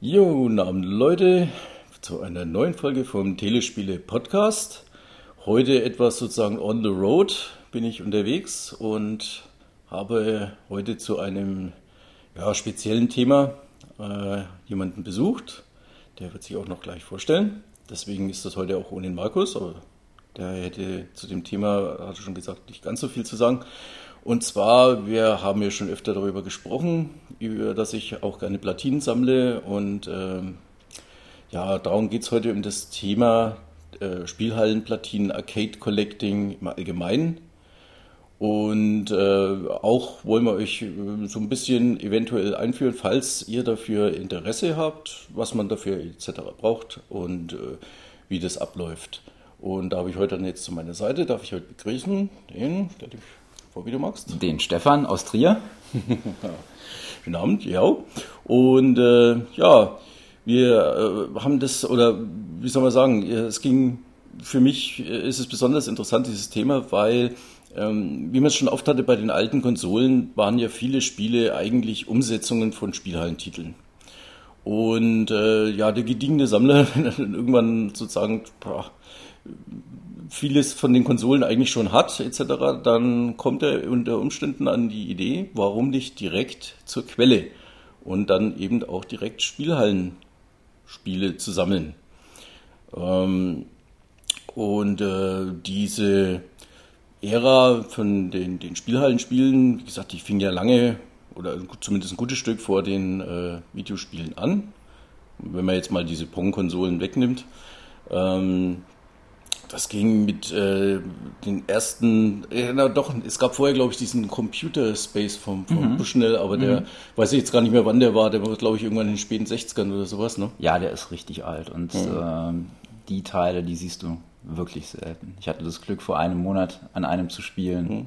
Jo, guten Abend Leute zu einer neuen Folge vom Telespiele Podcast. Heute etwas sozusagen on the road bin ich unterwegs und habe heute zu einem ja, speziellen Thema äh, jemanden besucht. Der wird sich auch noch gleich vorstellen. Deswegen ist das heute auch ohne den Markus, aber der hätte zu dem Thema, hatte schon gesagt, nicht ganz so viel zu sagen. Und zwar, wir haben ja schon öfter darüber gesprochen, über, dass ich auch gerne Platinen sammle. Und ähm, ja, darum geht es heute um das Thema äh, Spielhallenplatinen, Arcade Collecting im Allgemeinen. Und äh, auch wollen wir euch äh, so ein bisschen eventuell einführen, falls ihr dafür Interesse habt, was man dafür etc. braucht und äh, wie das abläuft. Und da habe ich heute dann jetzt zu meiner Seite, darf ich heute begrüßen, den, der dich vor, wie du magst. Den Stefan aus Trier. Guten Abend, ja. Und äh, ja, wir äh, haben das, oder wie soll man sagen, es ging, für mich ist es besonders interessant, dieses Thema, weil ähm, wie man es schon oft hatte bei den alten Konsolen, waren ja viele Spiele eigentlich Umsetzungen von Spielhallentiteln. Und äh, ja, der gediegene Sammler, wenn er dann irgendwann sozusagen boah, vieles von den Konsolen eigentlich schon hat, etc., dann kommt er unter Umständen an die Idee, warum nicht direkt zur Quelle und dann eben auch direkt Spielhallenspiele zu sammeln. Ähm, und äh, diese Ära von den, den Spielhallenspielen, wie gesagt, die fing ja lange oder zumindest ein gutes Stück vor den äh, Videospielen an. Wenn man jetzt mal diese Pong-Konsolen wegnimmt. Ähm, das ging mit äh, den ersten, äh, na doch, es gab vorher, glaube ich, diesen Computer Space vom, vom mhm. Bushnell, aber der, mhm. weiß ich jetzt gar nicht mehr, wann der war, der war, glaube ich, irgendwann in den späten 60ern oder sowas, ne? Ja, der ist richtig alt und mhm. äh, die Teile, die siehst du wirklich selten. Ich hatte das Glück, vor einem Monat an einem zu spielen. Mhm.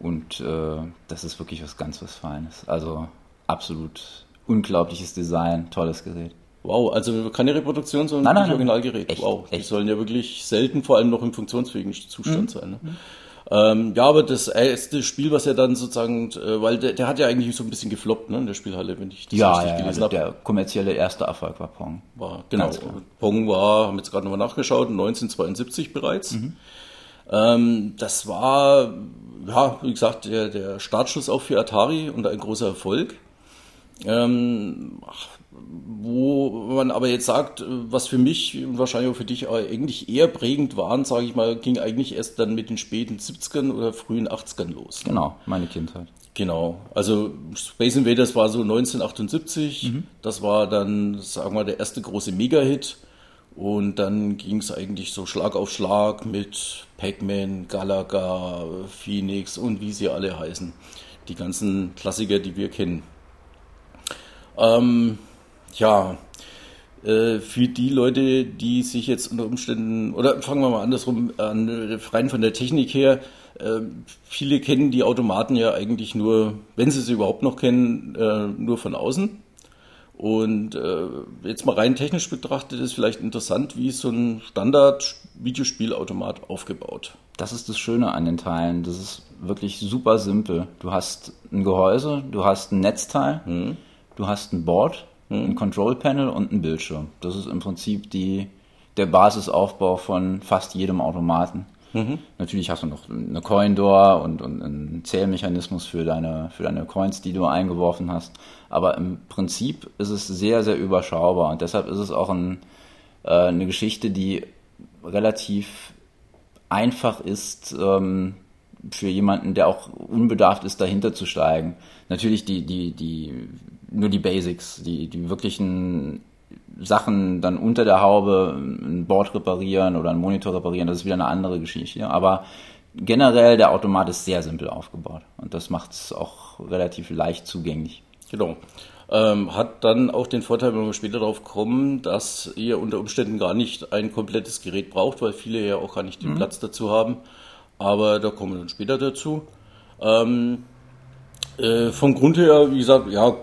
Und äh, das ist wirklich was ganz was Feines. Also absolut unglaubliches Design, tolles Gerät. Wow, also keine Reproduktion, sondern nein, nein, Originalgerät. Echt, wow, echt. die sollen ja wirklich selten, vor allem noch im funktionsfähigen Zustand Mhm. sein. Ne? Ähm, ja, aber das erste Spiel, was er dann sozusagen, äh, weil der, der hat ja eigentlich so ein bisschen gefloppt, ne, in der Spielhalle, wenn ich das Ja, richtig ja, gelesen also habe. der kommerzielle erste Erfolg war Pong. War, genau. Pong war, haben wir jetzt gerade nochmal nachgeschaut, 1972 bereits. Mhm. Ähm, das war, ja, wie gesagt, der, der Startschuss auch für Atari und ein großer Erfolg. Ähm, ach, wo man aber jetzt sagt, was für mich und wahrscheinlich auch für dich eigentlich eher prägend waren, sage ich mal, ging eigentlich erst dann mit den späten 70ern oder frühen 80ern los. Genau, meine Kindheit. Genau, also Space Invaders war so 1978, das war dann, sagen wir, der erste große Mega-Hit und dann ging es eigentlich so Schlag auf Schlag mit Pac-Man, Galaga, Phoenix und wie sie alle heißen. Die ganzen Klassiker, die wir kennen. Ähm, ja, äh, für die Leute, die sich jetzt unter Umständen, oder fangen wir mal andersrum an, äh, rein von der Technik her, äh, viele kennen die Automaten ja eigentlich nur, wenn sie sie überhaupt noch kennen, äh, nur von außen. Und jetzt mal rein technisch betrachtet ist vielleicht interessant, wie ist so ein Standard-Videospielautomat aufgebaut. Das ist das Schöne an den Teilen. Das ist wirklich super simpel. Du hast ein Gehäuse, du hast ein Netzteil, du hast ein Board, ein Control Panel und ein Bildschirm. Das ist im Prinzip die, der Basisaufbau von fast jedem Automaten. Natürlich hast du noch eine Coin Door und, und einen Zählmechanismus für deine, für deine Coins, die du eingeworfen hast. Aber im Prinzip ist es sehr, sehr überschaubar und deshalb ist es auch ein, äh, eine Geschichte, die relativ einfach ist ähm, für jemanden, der auch unbedarft ist, dahinter zu steigen. Natürlich die, die, die, nur die Basics, die, die wirklichen Sachen dann unter der Haube ein Board reparieren oder einen Monitor reparieren, das ist wieder eine andere Geschichte. Aber generell der Automat ist sehr simpel aufgebaut und das macht es auch relativ leicht zugänglich. Genau. Ähm, hat dann auch den Vorteil, wenn wir später darauf kommen, dass ihr unter Umständen gar nicht ein komplettes Gerät braucht, weil viele ja auch gar nicht den Platz dazu haben. Aber da kommen wir dann später dazu. Ähm, Äh, vom Grund her, wie gesagt, ja,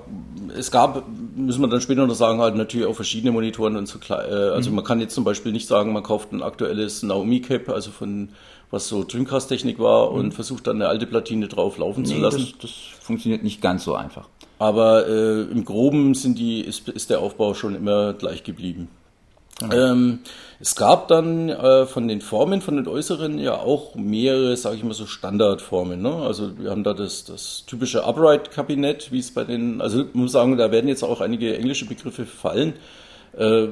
es gab, müssen wir dann später noch sagen, halt natürlich auch verschiedene Monitoren und so. Äh, also mhm. man kann jetzt zum Beispiel nicht sagen, man kauft ein aktuelles Naomi Cap, also von was so Dreamcast-Technik war mhm. und versucht dann eine alte Platine drauf laufen nee, zu lassen. Das, das funktioniert nicht ganz so einfach. Aber äh, im Groben sind die, ist, ist der Aufbau schon immer gleich geblieben. Genau. Ähm, es gab dann äh, von den Formen, von den äußeren ja auch mehrere, sage ich mal so Standardformen. Ne? Also wir haben da das, das typische Upright-Kabinett, wie es bei den, also ich muss sagen, da werden jetzt auch einige englische Begriffe fallen. Äh,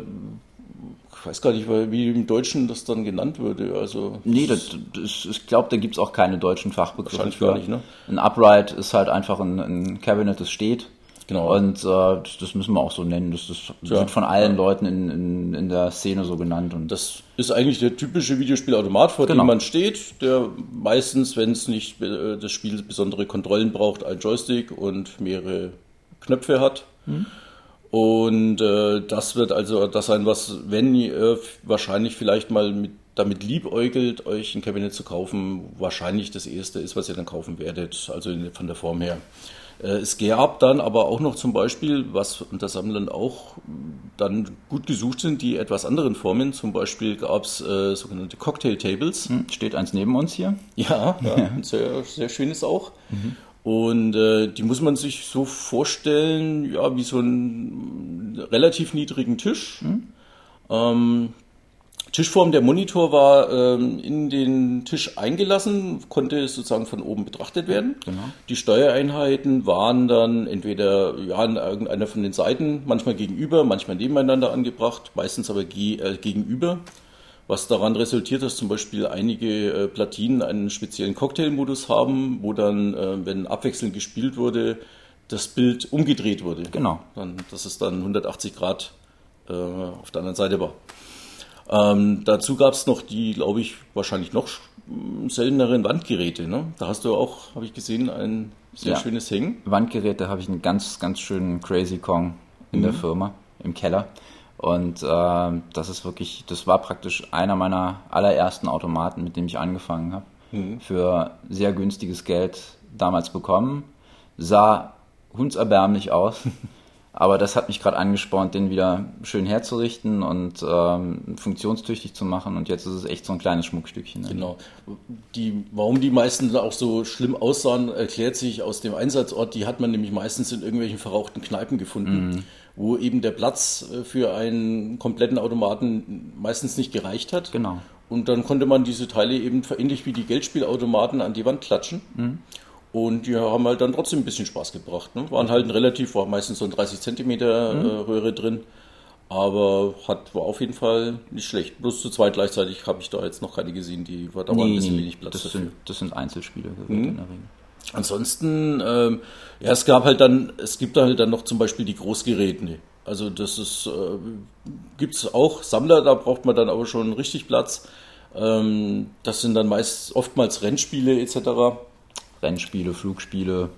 ich weiß gar nicht, wie im Deutschen das dann genannt würde. Also nee, das, das, ich glaube, da gibt es auch keine deutschen Fachbegriffe. Wahrscheinlich gar nicht, ne? Ein Upright ist halt einfach ein, ein Cabinet, das steht. Genau. Und äh, das, das, müssen wir auch so nennen. Das, das ja. wird von allen. Leuten in, in, in der Szene so genannt. Und das ist eigentlich der typische Videospielautomat, vor genau. dem man steht, der meistens, wenn es nicht äh, das Spiel besondere Kontrollen braucht, ein Joystick und mehrere Knöpfe hat. Hm. Und äh, das wird also das sein, was, wenn ihr wahrscheinlich vielleicht mal mit, damit liebäugelt, euch ein Kabinett zu kaufen, wahrscheinlich das erste ist, was ihr dann kaufen werdet, also in, von der Form her. Äh, es gab dann aber auch noch zum Beispiel, was unter Sammlern auch dann gut gesucht sind, die etwas anderen Formen. Zum Beispiel gab es äh, sogenannte Cocktail Tables. Hm, steht eins neben uns hier. Ja, ja, ja. sehr, sehr schönes auch. Mhm. Und äh, die muss man sich so vorstellen, ja, wie so einen relativ niedrigen Tisch. Mhm. Ähm, Tischform der Monitor war ähm, in den Tisch eingelassen, konnte sozusagen von oben betrachtet werden. Genau. Die Steuereinheiten waren dann entweder ja, an irgendeiner von den Seiten, manchmal gegenüber, manchmal nebeneinander angebracht, meistens aber ge äh, gegenüber. Was daran resultiert, dass zum Beispiel einige äh, Platinen einen speziellen Cocktailmodus haben, wo dann, äh, wenn abwechselnd gespielt wurde, das Bild umgedreht wurde. Genau. Dann, dass es dann 180 Grad äh, auf der anderen Seite war. Ähm, dazu gab es noch die, glaube ich, wahrscheinlich noch selteneren Wandgeräte. Ne? Da hast du auch, habe ich gesehen, ein sehr ja. schönes Hängen. Wandgeräte habe ich einen ganz, ganz schönen Crazy Kong in mhm. der Firma, im Keller. Und äh, das ist wirklich, das war praktisch einer meiner allerersten Automaten, mit dem ich angefangen habe. Mhm. Für sehr günstiges Geld damals bekommen. Sah hundserbärmlich aus. Aber das hat mich gerade angespornt, den wieder schön herzurichten und ähm, funktionstüchtig zu machen. Und jetzt ist es echt so ein kleines Schmuckstückchen. Ne? Genau. Die, warum die meisten auch so schlimm aussahen, erklärt sich aus dem Einsatzort. Die hat man nämlich meistens in irgendwelchen verrauchten Kneipen gefunden, mhm. wo eben der Platz äh, für einen kompletten Automaten meistens nicht gereicht hat. Genau. Und dann konnte man diese Teile eben ähnlich wie die Geldspielautomaten an die Wand klatschen. Mhm. Und die haben halt dann trotzdem ein bisschen Spaß gebracht. Ne? Waren halt ein relativ, war meistens so ein 30 Zentimeter mhm. äh, Röhre drin. Aber hat, war auf jeden Fall nicht schlecht. Bloß zu zweit gleichzeitig habe ich da jetzt noch keine gesehen, die war da nee, ein bisschen wenig Platz das dafür. Sind, das sind Einzelspiele mhm. in der Regel. Ansonsten, ähm, ja, es gab halt dann, es gibt halt dann noch zum Beispiel die Großgeräte. Also das ist, äh, gibt es auch Sammler, da braucht man dann aber schon richtig Platz. Ähm, das sind dann meist oftmals Rennspiele etc. Rennspiele, Flugspiele,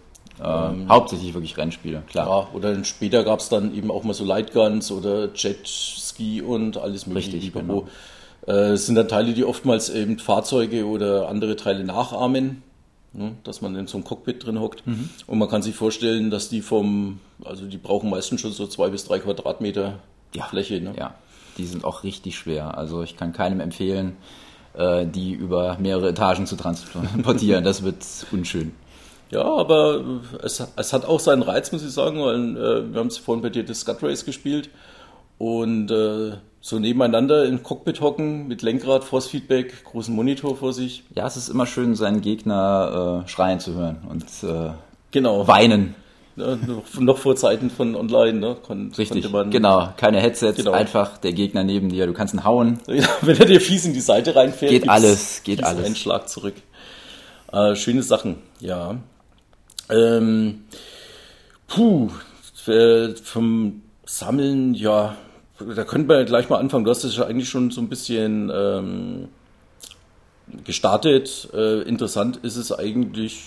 ähm, hauptsächlich wirklich Rennspiele, klar. Ja, oder später gab es dann eben auch mal so Lightguns oder Jetski und alles mögliche. Richtig, genau. Äh, es sind dann Teile, die oftmals eben Fahrzeuge oder andere Teile nachahmen, ne, dass man in so einem Cockpit drin hockt. Mhm. Und man kann sich vorstellen, dass die vom, also die brauchen meistens schon so zwei bis drei Quadratmeter ja, Fläche. Ne? Ja, die sind auch richtig schwer. Also ich kann keinem empfehlen, äh, die über mehrere Etagen zu transportieren. Das wird unschön. Ja, aber es, es hat auch seinen Reiz, muss ich sagen, weil äh, wir haben es vorhin bei dir das Scud Race gespielt und äh, so nebeneinander im Cockpit hocken mit Lenkrad, Force Feedback, großen Monitor vor sich. Ja, es ist immer schön, seinen Gegner äh, schreien zu hören und äh, genau. weinen. Ja, noch vor Zeiten von online, ne? Kon Richtig, man, genau. Keine Headsets, genau. einfach der Gegner neben dir. Du kannst ihn hauen. Wenn er dir fies in die Seite reinfährt, geht alles, geht alles. Ein Schlag zurück. Äh, schöne Sachen, ja. Ähm, puh, vom Sammeln, ja, da könnten wir gleich mal anfangen. Du hast es ja eigentlich schon so ein bisschen ähm, gestartet. Äh, interessant ist es eigentlich,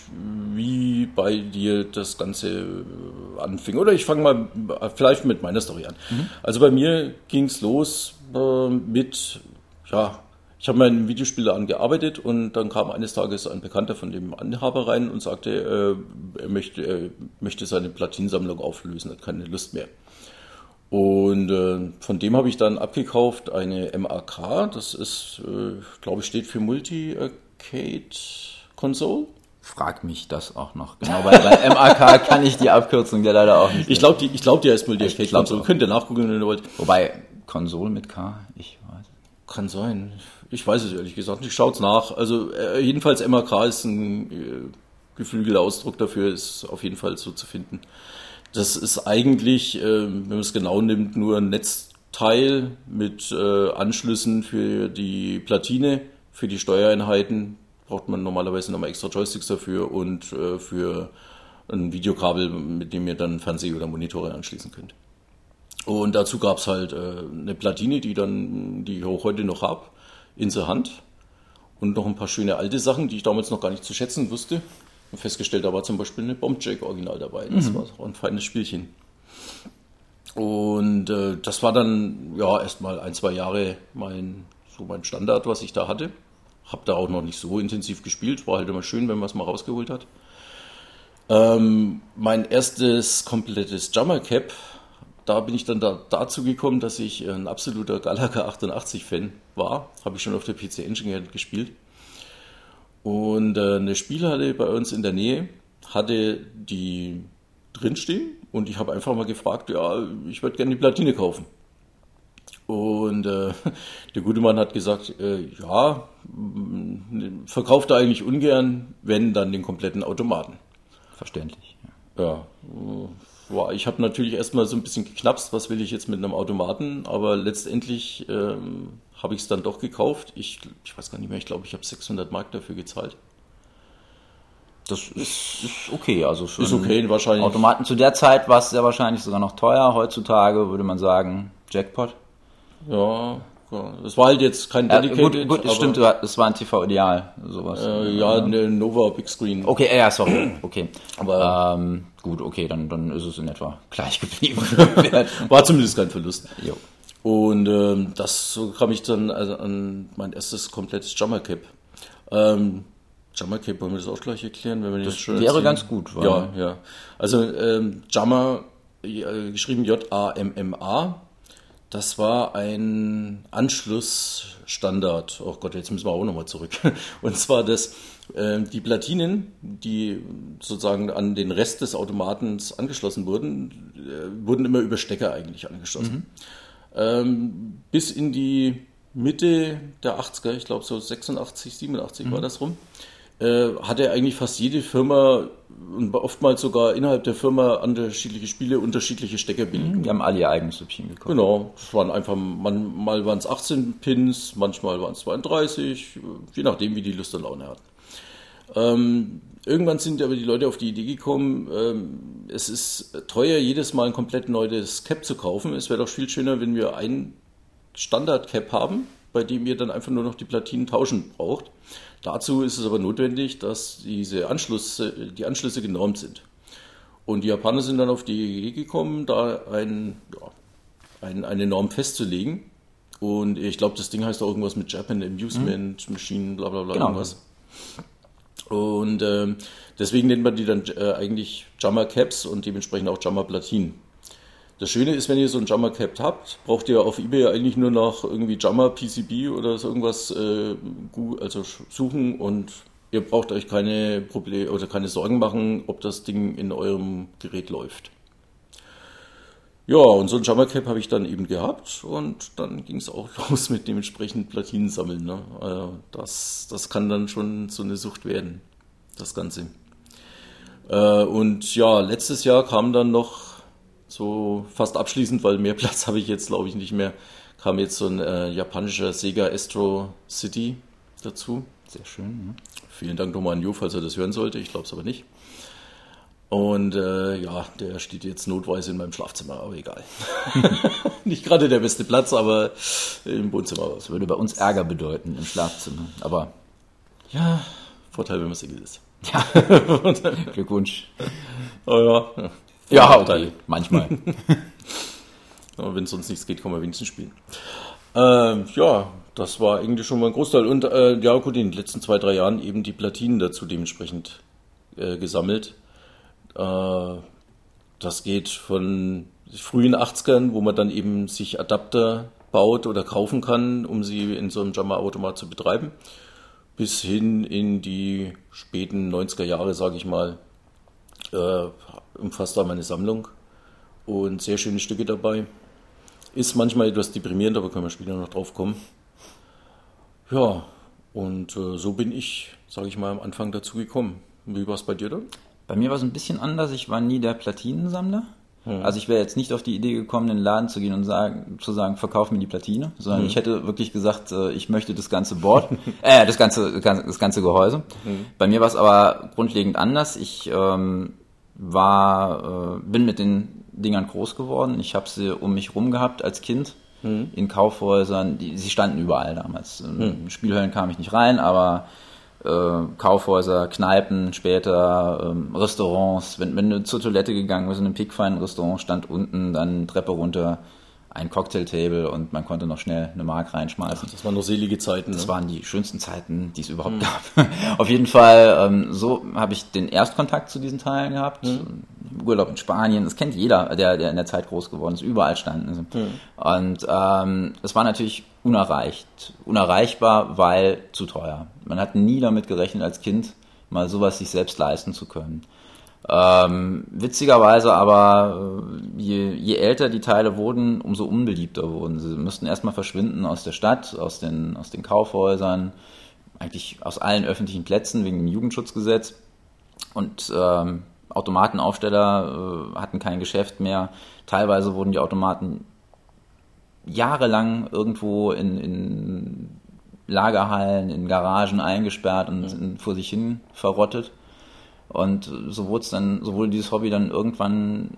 wie bei dir das Ganze äh, anfing. Oder ich fange mal vielleicht mit meiner Story an. Mhm. Also bei mir ging es los äh, mit, ja, ich habe meinen Videospieler gearbeitet und dann kam eines Tages ein Bekannter von dem Anhaber rein und sagte, äh, er möchte, er möchte seine Platinsammlung auflösen, hat keine Lust mehr. Und äh, von dem habe ich dann abgekauft eine MAK, das ist, äh, glaube ich, steht für Multi-Arcade Console. Frag mich das auch noch. Genau, weil bei MAK kann ich die Abkürzung ja leider auch nicht. Ich glaube, die, ich glaub, die heißt Multi-Arcade Console. Könnt ihr nachgucken, wenn ihr wollt. Wobei, Konsole mit K, ich weiß. Kann sein. Ich weiß es ehrlich gesagt nicht. Schaut's nach. Also äh, jedenfalls MAK ist ein äh, geflügelter Ausdruck dafür, ist auf jeden Fall so zu finden. Das ist eigentlich, äh, wenn man es genau nimmt, nur ein Netzteil mit äh, Anschlüssen für die Platine, für die Steuereinheiten. Braucht man normalerweise nochmal extra Joysticks dafür und äh, für ein Videokabel, mit dem ihr dann Fernseh- oder Monitore anschließen könnt. Und dazu gab's halt äh, eine Platine, die dann, die ich auch heute noch hab, in der Hand. Und noch ein paar schöne alte Sachen, die ich damals noch gar nicht zu schätzen wusste und festgestellt, da war zum Beispiel eine Bombjack original dabei. Das mhm. war auch ein feines Spielchen. Und äh, das war dann ja erstmal ein, zwei Jahre mein, so mein Standard, was ich da hatte. Hab da auch noch nicht so intensiv gespielt, war halt immer schön, wenn man es mal rausgeholt hat. Ähm, mein erstes komplettes Jammer Cap, da bin ich dann da, dazu gekommen, dass ich ein absoluter Galaga 88 Fan war. Habe ich schon auf der PC Engine gespielt. Und äh, eine Spielhalle bei uns in der Nähe hatte die drinstehen und ich habe einfach mal gefragt, ja, ich würde gerne die Platine kaufen. Und äh, der gute Mann hat gesagt, äh, ja, verkauft er eigentlich ungern, wenn dann den kompletten Automaten. Verständlich. Ja, ja war, ich habe natürlich erstmal so ein bisschen geknapst, was will ich jetzt mit einem Automaten, aber letztendlich ähm, habe ich es dann doch gekauft. Ich, ich weiß gar nicht mehr, ich glaube, ich habe 600 Mark dafür gezahlt. Das ist, ist okay, also für ist okay, wahrscheinlich. Automaten zu der Zeit war es sehr wahrscheinlich sogar noch teuer. Heutzutage würde man sagen Jackpot. Ja, das war halt jetzt kein Dedicated. Ja, gut, gut stimmt, das war ein TV Ideal, sowas. Äh, ja, eine Nova Big Screen. Okay, ja, sorry, okay. Aber ähm, gut, okay, dann, dann ist es in etwa gleich geblieben. war zumindest kein Verlust. Jo. Und ähm, das so kam ich dann also an mein erstes komplettes Jammer Cap. Ähm, Jammer Cap, wollen wir das auch gleich erklären? Wenn wir das schon wäre erzählen? ganz gut. Ja, ja. Also ähm, Jammer, äh, geschrieben J-A-M-M-A, das war ein Anschlussstandard. Oh Gott, jetzt müssen wir auch nochmal zurück. Und zwar das, äh, die Platinen, die sozusagen an den Rest des Automatens angeschlossen wurden, äh, wurden immer über Stecker eigentlich angeschlossen. Mhm ähm, bis in die Mitte der 80er, ich glaube so 86, 87 mhm. war das rum, äh, hatte eigentlich fast jede Firma und oftmals sogar innerhalb der Firma unterschiedliche Spiele, unterschiedliche Stecker bilden. Mhm. Die haben alle ihr eigenes Süppchen gekauft. Genau, es waren einfach, man, mal waren es 18 Pins, manchmal waren es 32, je nachdem, wie die Lust und Laune hatten. Ähm, irgendwann sind aber die Leute auf die Idee gekommen, ähm, es ist teuer, jedes Mal ein komplett neues Cap zu kaufen. Es wäre doch viel schöner, wenn wir ein Standard-Cap haben, bei dem ihr dann einfach nur noch die Platinen tauschen braucht. Dazu ist es aber notwendig, dass diese Anschlüsse, die Anschlüsse genormt sind. Und die Japaner sind dann auf die Idee gekommen, da ein, ja, ein, eine Norm festzulegen. Und ich glaube, das Ding heißt auch irgendwas mit Japan Amusement mhm. Machine, bla bla bla, genau. irgendwas. Und ähm, deswegen nennt man die dann äh, eigentlich Jammer Caps und dementsprechend auch Jammer Platinen. Das Schöne ist, wenn ihr so ein Jammer Cap habt, braucht ihr auf eBay eigentlich nur nach irgendwie Jammer PCB oder so irgendwas äh, also suchen und ihr braucht euch keine Probleme oder keine Sorgen machen, ob das Ding in eurem Gerät läuft. Ja, und so ein Jammer Cap habe ich dann eben gehabt und dann ging es auch los mit dementsprechend Platinen sammeln. Ne? Also das, das kann dann schon so eine Sucht werden, das Ganze. Äh, und ja, letztes Jahr kam dann noch so fast abschließend, weil mehr Platz habe ich jetzt glaube ich nicht mehr, kam jetzt so ein äh, japanischer Sega Astro City dazu. Sehr schön. Ja. Vielen Dank nochmal an Jo, falls er das hören sollte. Ich glaube es aber nicht. Und äh, ja, der steht jetzt notweise in meinem Schlafzimmer, aber egal. Nicht gerade der beste Platz, aber im Wohnzimmer. Das würde bei uns Ärger bedeuten im Schlafzimmer. Aber ja, Vorteil, wenn man Single ist. Ja, Glückwunsch. Oh, ja, ja okay. manchmal. aber wenn es sonst nichts geht, kann man wenigstens spielen. Äh, ja, das war eigentlich schon mal ein Großteil. Und äh, ja, gut, in den letzten zwei, drei Jahren eben die Platinen dazu dementsprechend äh, gesammelt. Äh, das geht von frühen 80ern, wo man dann eben sich Adapter baut oder kaufen kann, um sie in so einem Jammer-Automat zu betreiben, bis hin in die späten 90er Jahre, sage ich mal, äh, umfasst da meine Sammlung und sehr schöne Stücke dabei. Ist manchmal etwas deprimierend, aber können wir später noch drauf kommen. Ja, und äh, so bin ich, sage ich mal, am Anfang dazu gekommen. Wie war es bei dir dann? Bei mir war es ein bisschen anders. Ich war nie der Platinensammler. Hm. Also ich wäre jetzt nicht auf die Idee gekommen, in den Laden zu gehen und sagen, zu sagen, verkauf mir die Platine, sondern hm. ich hätte wirklich gesagt, äh, ich möchte das ganze Board, äh, das ganze, das ganze Gehäuse. Hm. Bei mir war es aber grundlegend anders. Ich ähm, war, äh, bin mit den Dingern groß geworden. Ich habe sie um mich rum gehabt als Kind hm. in Kaufhäusern. Die, sie standen überall damals. In hm. Spielhöllen kam ich nicht rein, aber Kaufhäuser, Kneipen, später ähm, Restaurants. Wenn, wenn du zur Toilette gegangen bist in einem pickfeinen Restaurant, stand unten dann Treppe runter ein Cocktailtable und man konnte noch schnell eine Mark reinschmeißen. Ach, das waren noch selige Zeiten. Das ne? waren die schönsten Zeiten, die es überhaupt mhm. gab. Auf jeden Fall, ähm, so habe ich den Erstkontakt zu diesen Teilen gehabt. Mhm. Urlaub in Spanien, das kennt jeder, der, der in der Zeit groß geworden ist, überall standen sie. Mhm. Und ähm, es war natürlich unerreicht, unerreichbar, weil zu teuer. Man hat nie damit gerechnet, als Kind mal sowas sich selbst leisten zu können. Ähm, witzigerweise aber, äh, je, je älter die Teile wurden, umso unbeliebter wurden sie. Müssten erstmal verschwinden aus der Stadt, aus den, aus den Kaufhäusern, eigentlich aus allen öffentlichen Plätzen wegen dem Jugendschutzgesetz. Und ähm, Automatenaufsteller äh, hatten kein Geschäft mehr. Teilweise wurden die Automaten jahrelang irgendwo in, in Lagerhallen, in Garagen eingesperrt und mhm. vor sich hin verrottet. Und so wurde es dann, so dieses Hobby dann irgendwann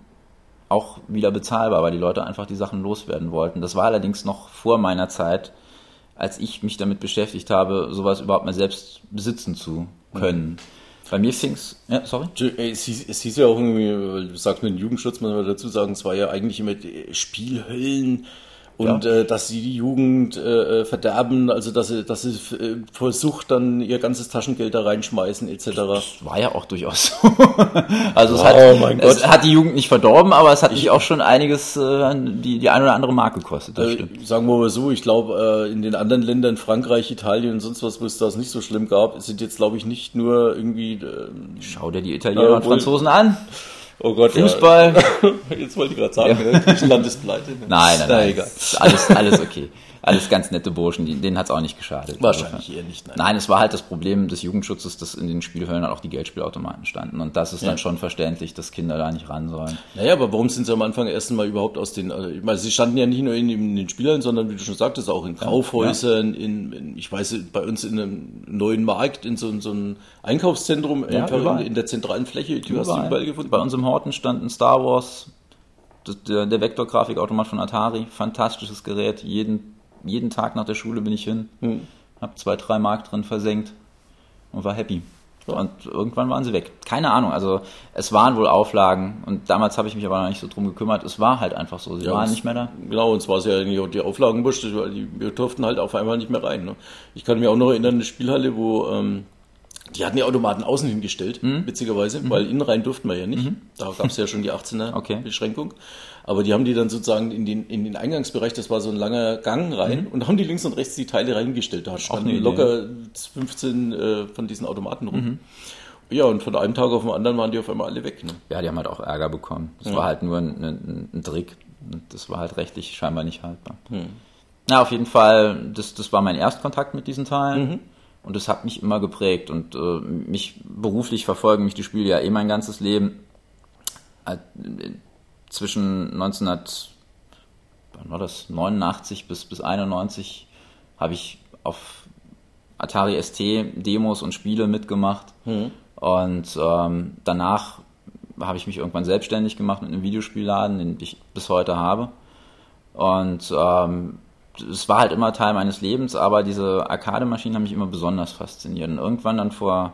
auch wieder bezahlbar, weil die Leute einfach die Sachen loswerden wollten. Das war allerdings noch vor meiner Zeit, als ich mich damit beschäftigt habe, sowas überhaupt mal selbst besitzen zu können. Mhm. Bei mir fing's, ja, sorry? Es hieß, es hieß ja auch irgendwie, du sagst mit Jugendschutz, muss man dazu sagen, es war ja eigentlich immer Spielhöllen, und ja. äh, dass sie die Jugend äh, äh, verderben, also dass sie, dass sie äh, vor Sucht dann ihr ganzes Taschengeld da reinschmeißen etc. Das war ja auch durchaus so. also es, oh, hat, es hat die Jugend nicht verdorben, aber es hat mich auch schon einiges, äh, die, die ein oder andere Mark gekostet. Das äh, sagen wir mal so, ich glaube, äh, in den anderen Ländern, Frankreich, Italien und sonst was, wo es das nicht so schlimm gab, sind jetzt, glaube ich, nicht nur irgendwie... Äh, Schau dir die Italiener und Franzosen an. Oh Gott, Fußball. Ja. Jetzt wollte ich gerade sagen, ja. Ne? Griechenland ist pleite. Ne? Nein, nein, nein. Egal. Alles, alles okay alles ganz nette Burschen, denen hat es auch nicht geschadet. Wahrscheinlich also, eher nicht. Nein. nein. es war halt das Problem des Jugendschutzes, dass in den Spielhöllen halt auch die Geldspielautomaten standen. Und das ist ja. dann schon verständlich, dass Kinder da nicht ran sollen. Naja, aber warum sind sie am Anfang erst einmal überhaupt aus den, also ich meine, sie standen ja nicht nur in, in den Spielhöllen, sondern wie du schon sagtest, auch in Kaufhäusern, ja. in, in, ich weiß, bei uns in einem neuen Markt, in so, so einem Einkaufszentrum, ja, in, in, der zentralen Fläche, die überall. hast du überall gefunden. Bei uns im Horten stand ein Star Wars der, der Vektorgrafikautomat von Atari, fantastisches Gerät, jeden jeden Tag nach der Schule bin ich hin, mhm. habe zwei, drei Mark drin versenkt und war happy. Ja. Und irgendwann waren sie weg. Keine Ahnung, also es waren wohl Auflagen und damals habe ich mich aber noch nicht so drum gekümmert. Es war halt einfach so, sie ja, waren nicht mehr da. Genau, und zwar ist ja eigentlich auch die Auflagenbusch, wir durften halt auf einmal nicht mehr rein. Ne? Ich kann mich auch noch erinnern, eine Spielhalle, wo ähm, die hatten die Automaten außen hingestellt, mhm. witzigerweise, mhm. weil innen rein durften wir ja nicht. Mhm. Da gab es ja schon die 18er okay. Aber die haben die dann sozusagen in den, in den Eingangsbereich, das war so ein langer Gang rein, mhm. und haben die links und rechts die Teile reingestellt. Da standen locker 15 äh, von diesen Automaten rum. Mhm. Ja, und von einem Tag auf den anderen waren die auf einmal alle weg. Ne? Ja, die haben halt auch Ärger bekommen. Das ja. war halt nur ein, ein, ein, Trick. Das war halt rechtlich scheinbar nicht haltbar. Mhm. Na, auf jeden Fall, das, das war mein Erstkontakt mit diesen Teilen. Mhm. Und das hat mich immer geprägt. Und äh, mich beruflich verfolgen mich die Spiele ja eh mein ganzes Leben. Zwischen 1900, wann war das, 89 bis, bis 91 habe ich auf Atari ST Demos und Spiele mitgemacht. Mhm. Und ähm, danach habe ich mich irgendwann selbstständig gemacht mit einem Videospielladen, den ich bis heute habe. Und ähm, es war halt immer Teil meines Lebens, aber diese Arcade-Maschinen haben mich immer besonders fasziniert. Und irgendwann dann vor,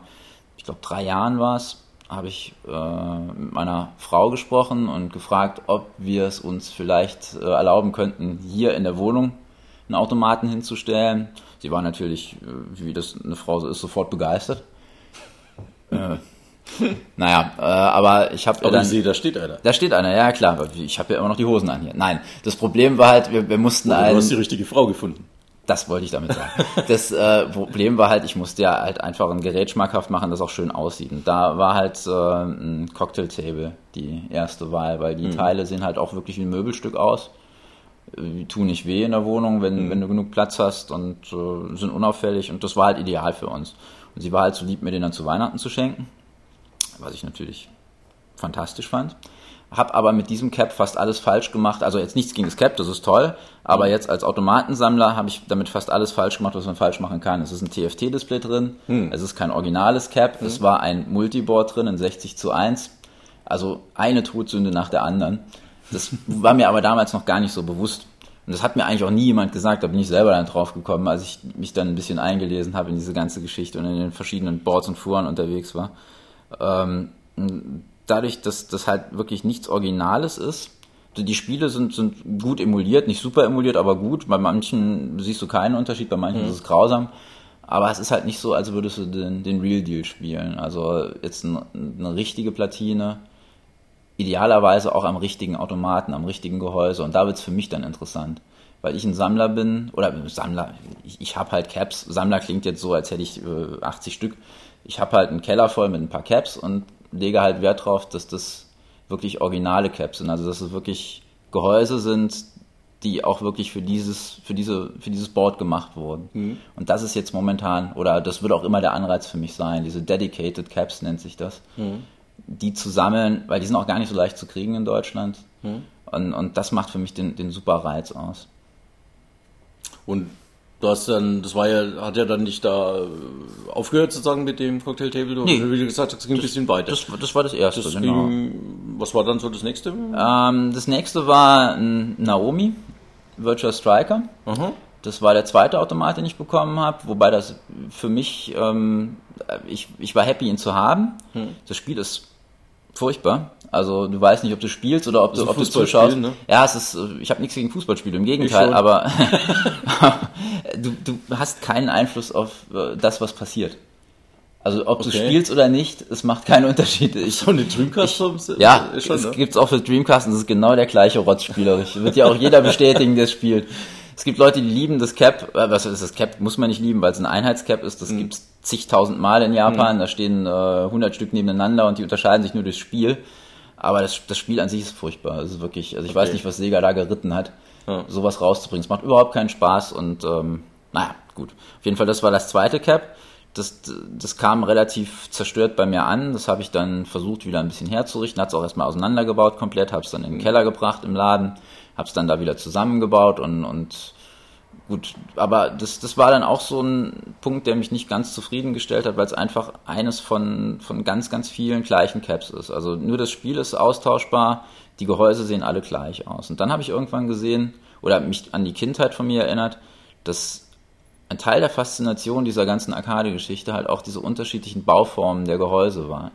ich glaube, drei Jahren war es, habe ich äh, mit meiner Frau gesprochen und gefragt, ob wir es uns vielleicht äh, erlauben könnten, hier in der Wohnung einen Automaten hinzustellen. Sie war natürlich, äh, wie das eine Frau so ist, sofort begeistert. äh, naja, äh, aber ich habe aber dann, sehe, da steht einer. Da steht einer, ja klar. Ich habe ja immer noch die Hosen an hier. Nein, das Problem war halt, wir, wir mussten einen, Du hast die richtige Frau gefunden. Das wollte ich damit sagen. Das äh, Problem war halt, ich musste ja halt einfach ein Gerät schmackhaft machen, das auch schön aussieht. Und da war halt äh, ein Cocktail-Table die erste Wahl, weil die mhm. Teile sehen halt auch wirklich wie ein Möbelstück aus. Die tun nicht weh in der Wohnung, wenn, mhm. wenn du genug Platz hast und äh, sind unauffällig. Und das war halt ideal für uns. Und sie war halt so lieb, mir den dann zu Weihnachten zu schenken, was ich natürlich fantastisch fand. Hab aber mit diesem Cap fast alles falsch gemacht. Also jetzt nichts gegen das Cap, das ist toll. Aber mhm. jetzt als Automatensammler habe ich damit fast alles falsch gemacht, was man falsch machen kann. Es ist ein TFT-Display drin. Mhm. Es ist kein originales Cap. Mhm. Es war ein Multiboard drin in 60 zu 1. Also eine Todsünde nach der anderen. Das war mir aber damals noch gar nicht so bewusst. Und das hat mir eigentlich auch nie jemand gesagt, da bin ich selber dann drauf gekommen, als ich mich dann ein bisschen eingelesen habe in diese ganze Geschichte und in den verschiedenen Boards und Fuhren unterwegs war. Ähm, dadurch, dass das halt wirklich nichts Originales ist. Die Spiele sind, sind gut emuliert, nicht super emuliert, aber gut. Bei manchen siehst du keinen Unterschied, bei manchen mhm. ist es grausam. Aber es ist halt nicht so, als würdest du den, den Real Deal spielen. Also jetzt ein, eine richtige Platine, idealerweise auch am richtigen Automaten, am richtigen Gehäuse. Und da wird's für mich dann interessant. Weil ich ein Sammler bin, oder Sammler, ich, ich habe halt Caps. Sammler klingt jetzt so, als hätte ich äh, 80 Stück. Ich habe halt einen Keller voll mit ein paar Caps und lege halt Wert drauf, dass das wirklich originale Caps sind. Also dass es wirklich Gehäuse sind, die auch wirklich für dieses, für diese, für dieses Board gemacht wurden. Mhm. Und das ist jetzt momentan, oder das wird auch immer der Anreiz für mich sein, diese Dedicated Caps nennt sich das. Mhm. Die zu sammeln, weil die sind auch gar nicht so leicht zu kriegen in Deutschland. Mhm. Und, und das macht für mich den, den super Reiz aus. Und Du hast dann, das war ja, hat ja dann nicht da äh, aufgehört sozusagen mit dem Cocktail Table. Du nee, wie gesagt, das ging das, ein bisschen weiter. Das, das war das erste, das genau. Ging, was war dann so das nächste? Ähm, das nächste war Naomi, Virtual Striker. Mhm. Das war der zweite Automat, den ich bekommen habe, wobei das für mich, ähm, ich, ich war happy, ihn zu haben. Mhm. Das Spiel ist furchtbar. Also du weißt nicht, ob du spielst oder ob also du, ob du zuschaust. Ne? Ja, es ist, ich habe nichts gegen Fußballspiele, im Gegenteil, aber du, du hast keinen Einfluss auf äh, das, was passiert. Also ob okay. du spielst oder nicht, es macht keinen Unterschied. Ich, so eine Dreamcast ich, Ja, schon, es ne? gibt's auch für Dreamcast und es ist genau der gleiche Rotz spielerisch. Wird ja auch jeder bestätigen, der spielt. Es gibt Leute, die lieben das Cap. Äh, was ist das Cap? Muss man nicht lieben, weil es ein Einheitscap ist. Das mhm. gibt's zigtausend Mal in Japan. Mhm. Da stehen äh, 100 Stück nebeneinander und die unterscheiden sich nur durchs Spiel. Aber das, das Spiel an sich ist furchtbar. Es ist wirklich, also ich okay. weiß nicht, was Sega da geritten hat, ja. sowas rauszubringen. Es macht überhaupt keinen Spaß und ähm, naja, gut. Auf jeden Fall, das war das zweite Cap. Das, das kam relativ zerstört bei mir an. Das habe ich dann versucht, wieder ein bisschen herzurichten. Hat es auch erstmal auseinandergebaut komplett, habe es dann in den mhm. Keller gebracht im Laden, habe es dann da wieder zusammengebaut und, und gut, aber das, das war dann auch so ein Punkt, der mich nicht ganz zufriedengestellt hat, weil es einfach eines von, von ganz, ganz vielen gleichen Caps ist. Also nur das Spiel ist austauschbar, die Gehäuse sehen alle gleich aus. Und dann habe ich irgendwann gesehen oder mich an die Kindheit von mir erinnert, dass ein Teil der Faszination dieser ganzen Arcade-Geschichte halt auch diese unterschiedlichen Bauformen der Gehäuse war.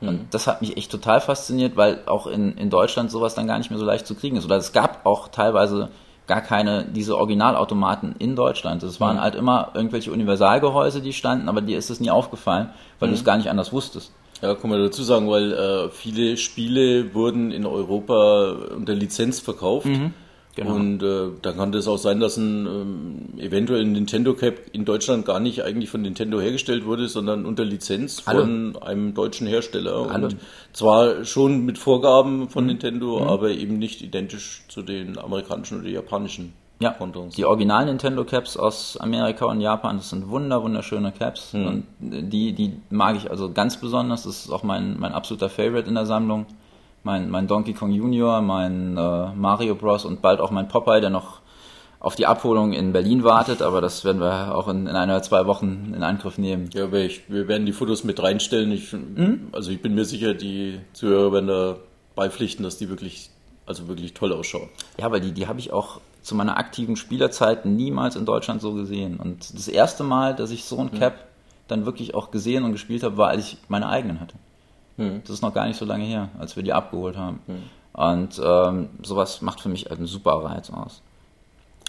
Und mhm. das hat mich echt total fasziniert, weil auch in, in Deutschland sowas dann gar nicht mehr so leicht zu kriegen ist. Oder es gab auch teilweise gar keine, diese Originalautomaten in Deutschland. Es waren mhm. halt immer irgendwelche Universalgehäuse, die standen, aber dir ist es nie aufgefallen, weil mhm. du es gar nicht anders wusstest. Ja, kann man dazu sagen, weil äh, viele Spiele wurden in Europa unter Lizenz verkauft. Mhm. Genau. Und äh, dann kann das auch sein, dass ein ähm, eventuell ein Nintendo Cap in Deutschland gar nicht eigentlich von Nintendo hergestellt wurde, sondern unter Lizenz Hallo. von einem deutschen Hersteller. Hallo. Und zwar schon mit Vorgaben von mhm. Nintendo, mhm. aber eben nicht identisch zu den amerikanischen oder japanischen. Ja, Kontos. die originalen Nintendo Caps aus Amerika und Japan, das sind wunder wunderschöne Caps mhm. und die die mag ich also ganz besonders. Das ist auch mein mein absoluter Favorite in der Sammlung mein, mein Donkey Kong Junior, mein äh, Mario Bros. und bald auch mein Popeye, der noch auf die Abholung in Berlin wartet, aber das werden wir auch in, in ein oder zwei Wochen in Angriff nehmen. Ja, ich, wir werden die Fotos mit reinstellen. Ich, mhm. Also ich bin mir sicher, die Zuhörer werden da beipflichten, dass die wirklich, also wirklich toll ausschauen. Ja, weil die, die habe ich auch zu meiner aktiven Spielerzeit niemals in Deutschland so gesehen. Und das erste Mal, dass ich so ein mhm. Cap mhm. dann wirklich auch gesehen und gespielt habe, war, als ich meine eigenen hatte. Hm. Das ist noch gar nicht so lange her, als wir die abgeholt haben. Hm. Und ähm, sowas macht für mich einen super Reiz aus.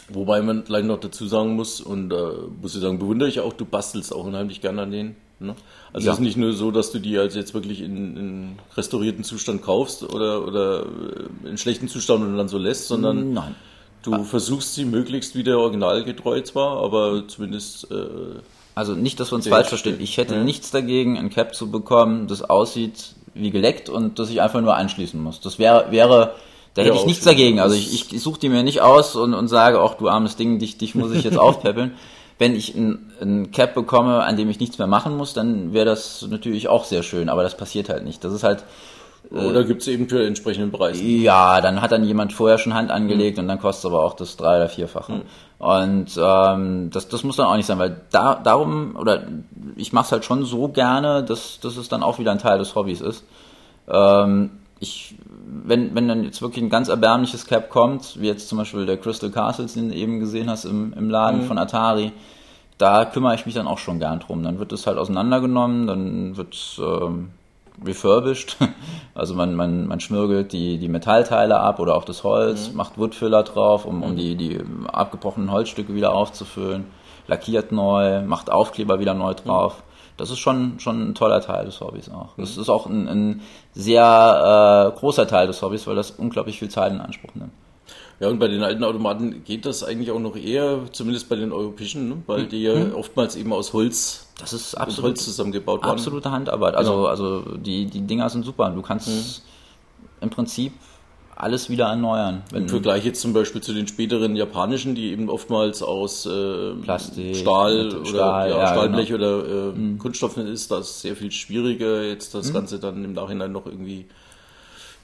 Wobei man gleich noch dazu sagen muss, und da äh, muss ich sagen, bewundere ich auch, du bastelst auch unheimlich gerne an denen. Ne? Also ja. es ist nicht nur so, dass du die als jetzt wirklich in, in restaurierten Zustand kaufst oder, oder äh, in schlechten Zustand und dann so lässt, sondern Nein. du ah. versuchst sie möglichst wieder originalgetreu zwar, aber zumindest... Äh, also nicht, dass wir uns falsch verstehen. Ich hätte ja. nichts dagegen, ein Cap zu bekommen, das aussieht wie geleckt und das ich einfach nur anschließen muss. Das wäre, wäre da hätte ich nichts dagegen. Also ich, ich suche die mir nicht aus und, und sage, auch du armes Ding, dich, dich muss ich jetzt aufpäppeln. Wenn ich ein, ein Cap bekomme, an dem ich nichts mehr machen muss, dann wäre das natürlich auch sehr schön, aber das passiert halt nicht. Das ist halt. Oder gibt es eben für entsprechenden Preis? Ja, dann hat dann jemand vorher schon Hand angelegt mhm. und dann kostet es aber auch das drei- oder vierfache. Mhm. Und ähm, das, das muss dann auch nicht sein, weil da, darum, oder ich mache es halt schon so gerne, dass, dass es dann auch wieder ein Teil des Hobbys ist. Ähm, ich wenn, wenn dann jetzt wirklich ein ganz erbärmliches Cap kommt, wie jetzt zum Beispiel der Crystal Castles, den du eben gesehen hast im, im Laden mhm. von Atari, da kümmere ich mich dann auch schon gern drum. Dann wird es halt auseinandergenommen, dann wird ähm, refurbished, also man, man, man schmirgelt die, die Metallteile ab oder auch das Holz, mhm. macht Woodfiller drauf, um, um mhm. die, die abgebrochenen Holzstücke wieder aufzufüllen, lackiert neu, macht Aufkleber wieder neu drauf das ist schon, schon ein toller Teil des Hobbys auch. Das ist auch ein, ein sehr äh, großer Teil des Hobbys, weil das unglaublich viel Zeit in Anspruch nimmt. Ja, und bei den alten Automaten geht das eigentlich auch noch eher, zumindest bei den europäischen, ne? weil die ja mhm. oftmals eben aus Holz, das ist absolut, Holz zusammengebaut waren. Absolute Handarbeit. Also, genau. also die, die Dinger sind super. Du kannst mhm. im Prinzip alles wieder erneuern. Im Vergleich jetzt zum Beispiel zu den späteren japanischen, die eben oftmals aus äh, Plastik, Stahl oder Stahl, ja, ja, Stahlblech genau. oder äh, mhm. Kunststoffen ist, das sehr viel schwieriger, jetzt das mhm. Ganze dann im Nachhinein noch irgendwie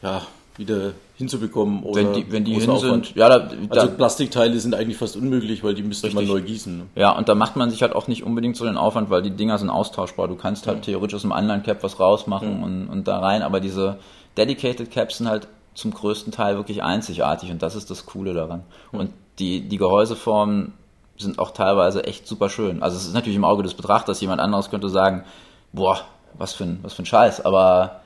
ja, wieder hinzubekommen. Oder wenn die, wenn die hin Aufwand. sind, ja, da, da, also Plastikteile sind eigentlich fast unmöglich, weil die müsste man neu gießen. Ne? Ja, und da macht man sich halt auch nicht unbedingt so den Aufwand, weil die Dinger sind austauschbar. Du kannst halt ja. theoretisch aus dem Online-Cap was rausmachen ja. und, und da rein, aber diese Dedicated Caps sind halt zum größten Teil wirklich einzigartig und das ist das Coole daran. Mhm. Und die, die Gehäuseformen sind auch teilweise echt super schön. Also es ist natürlich im Auge des Betrachters, jemand anderes könnte sagen, boah, was für ein, was für ein Scheiß, aber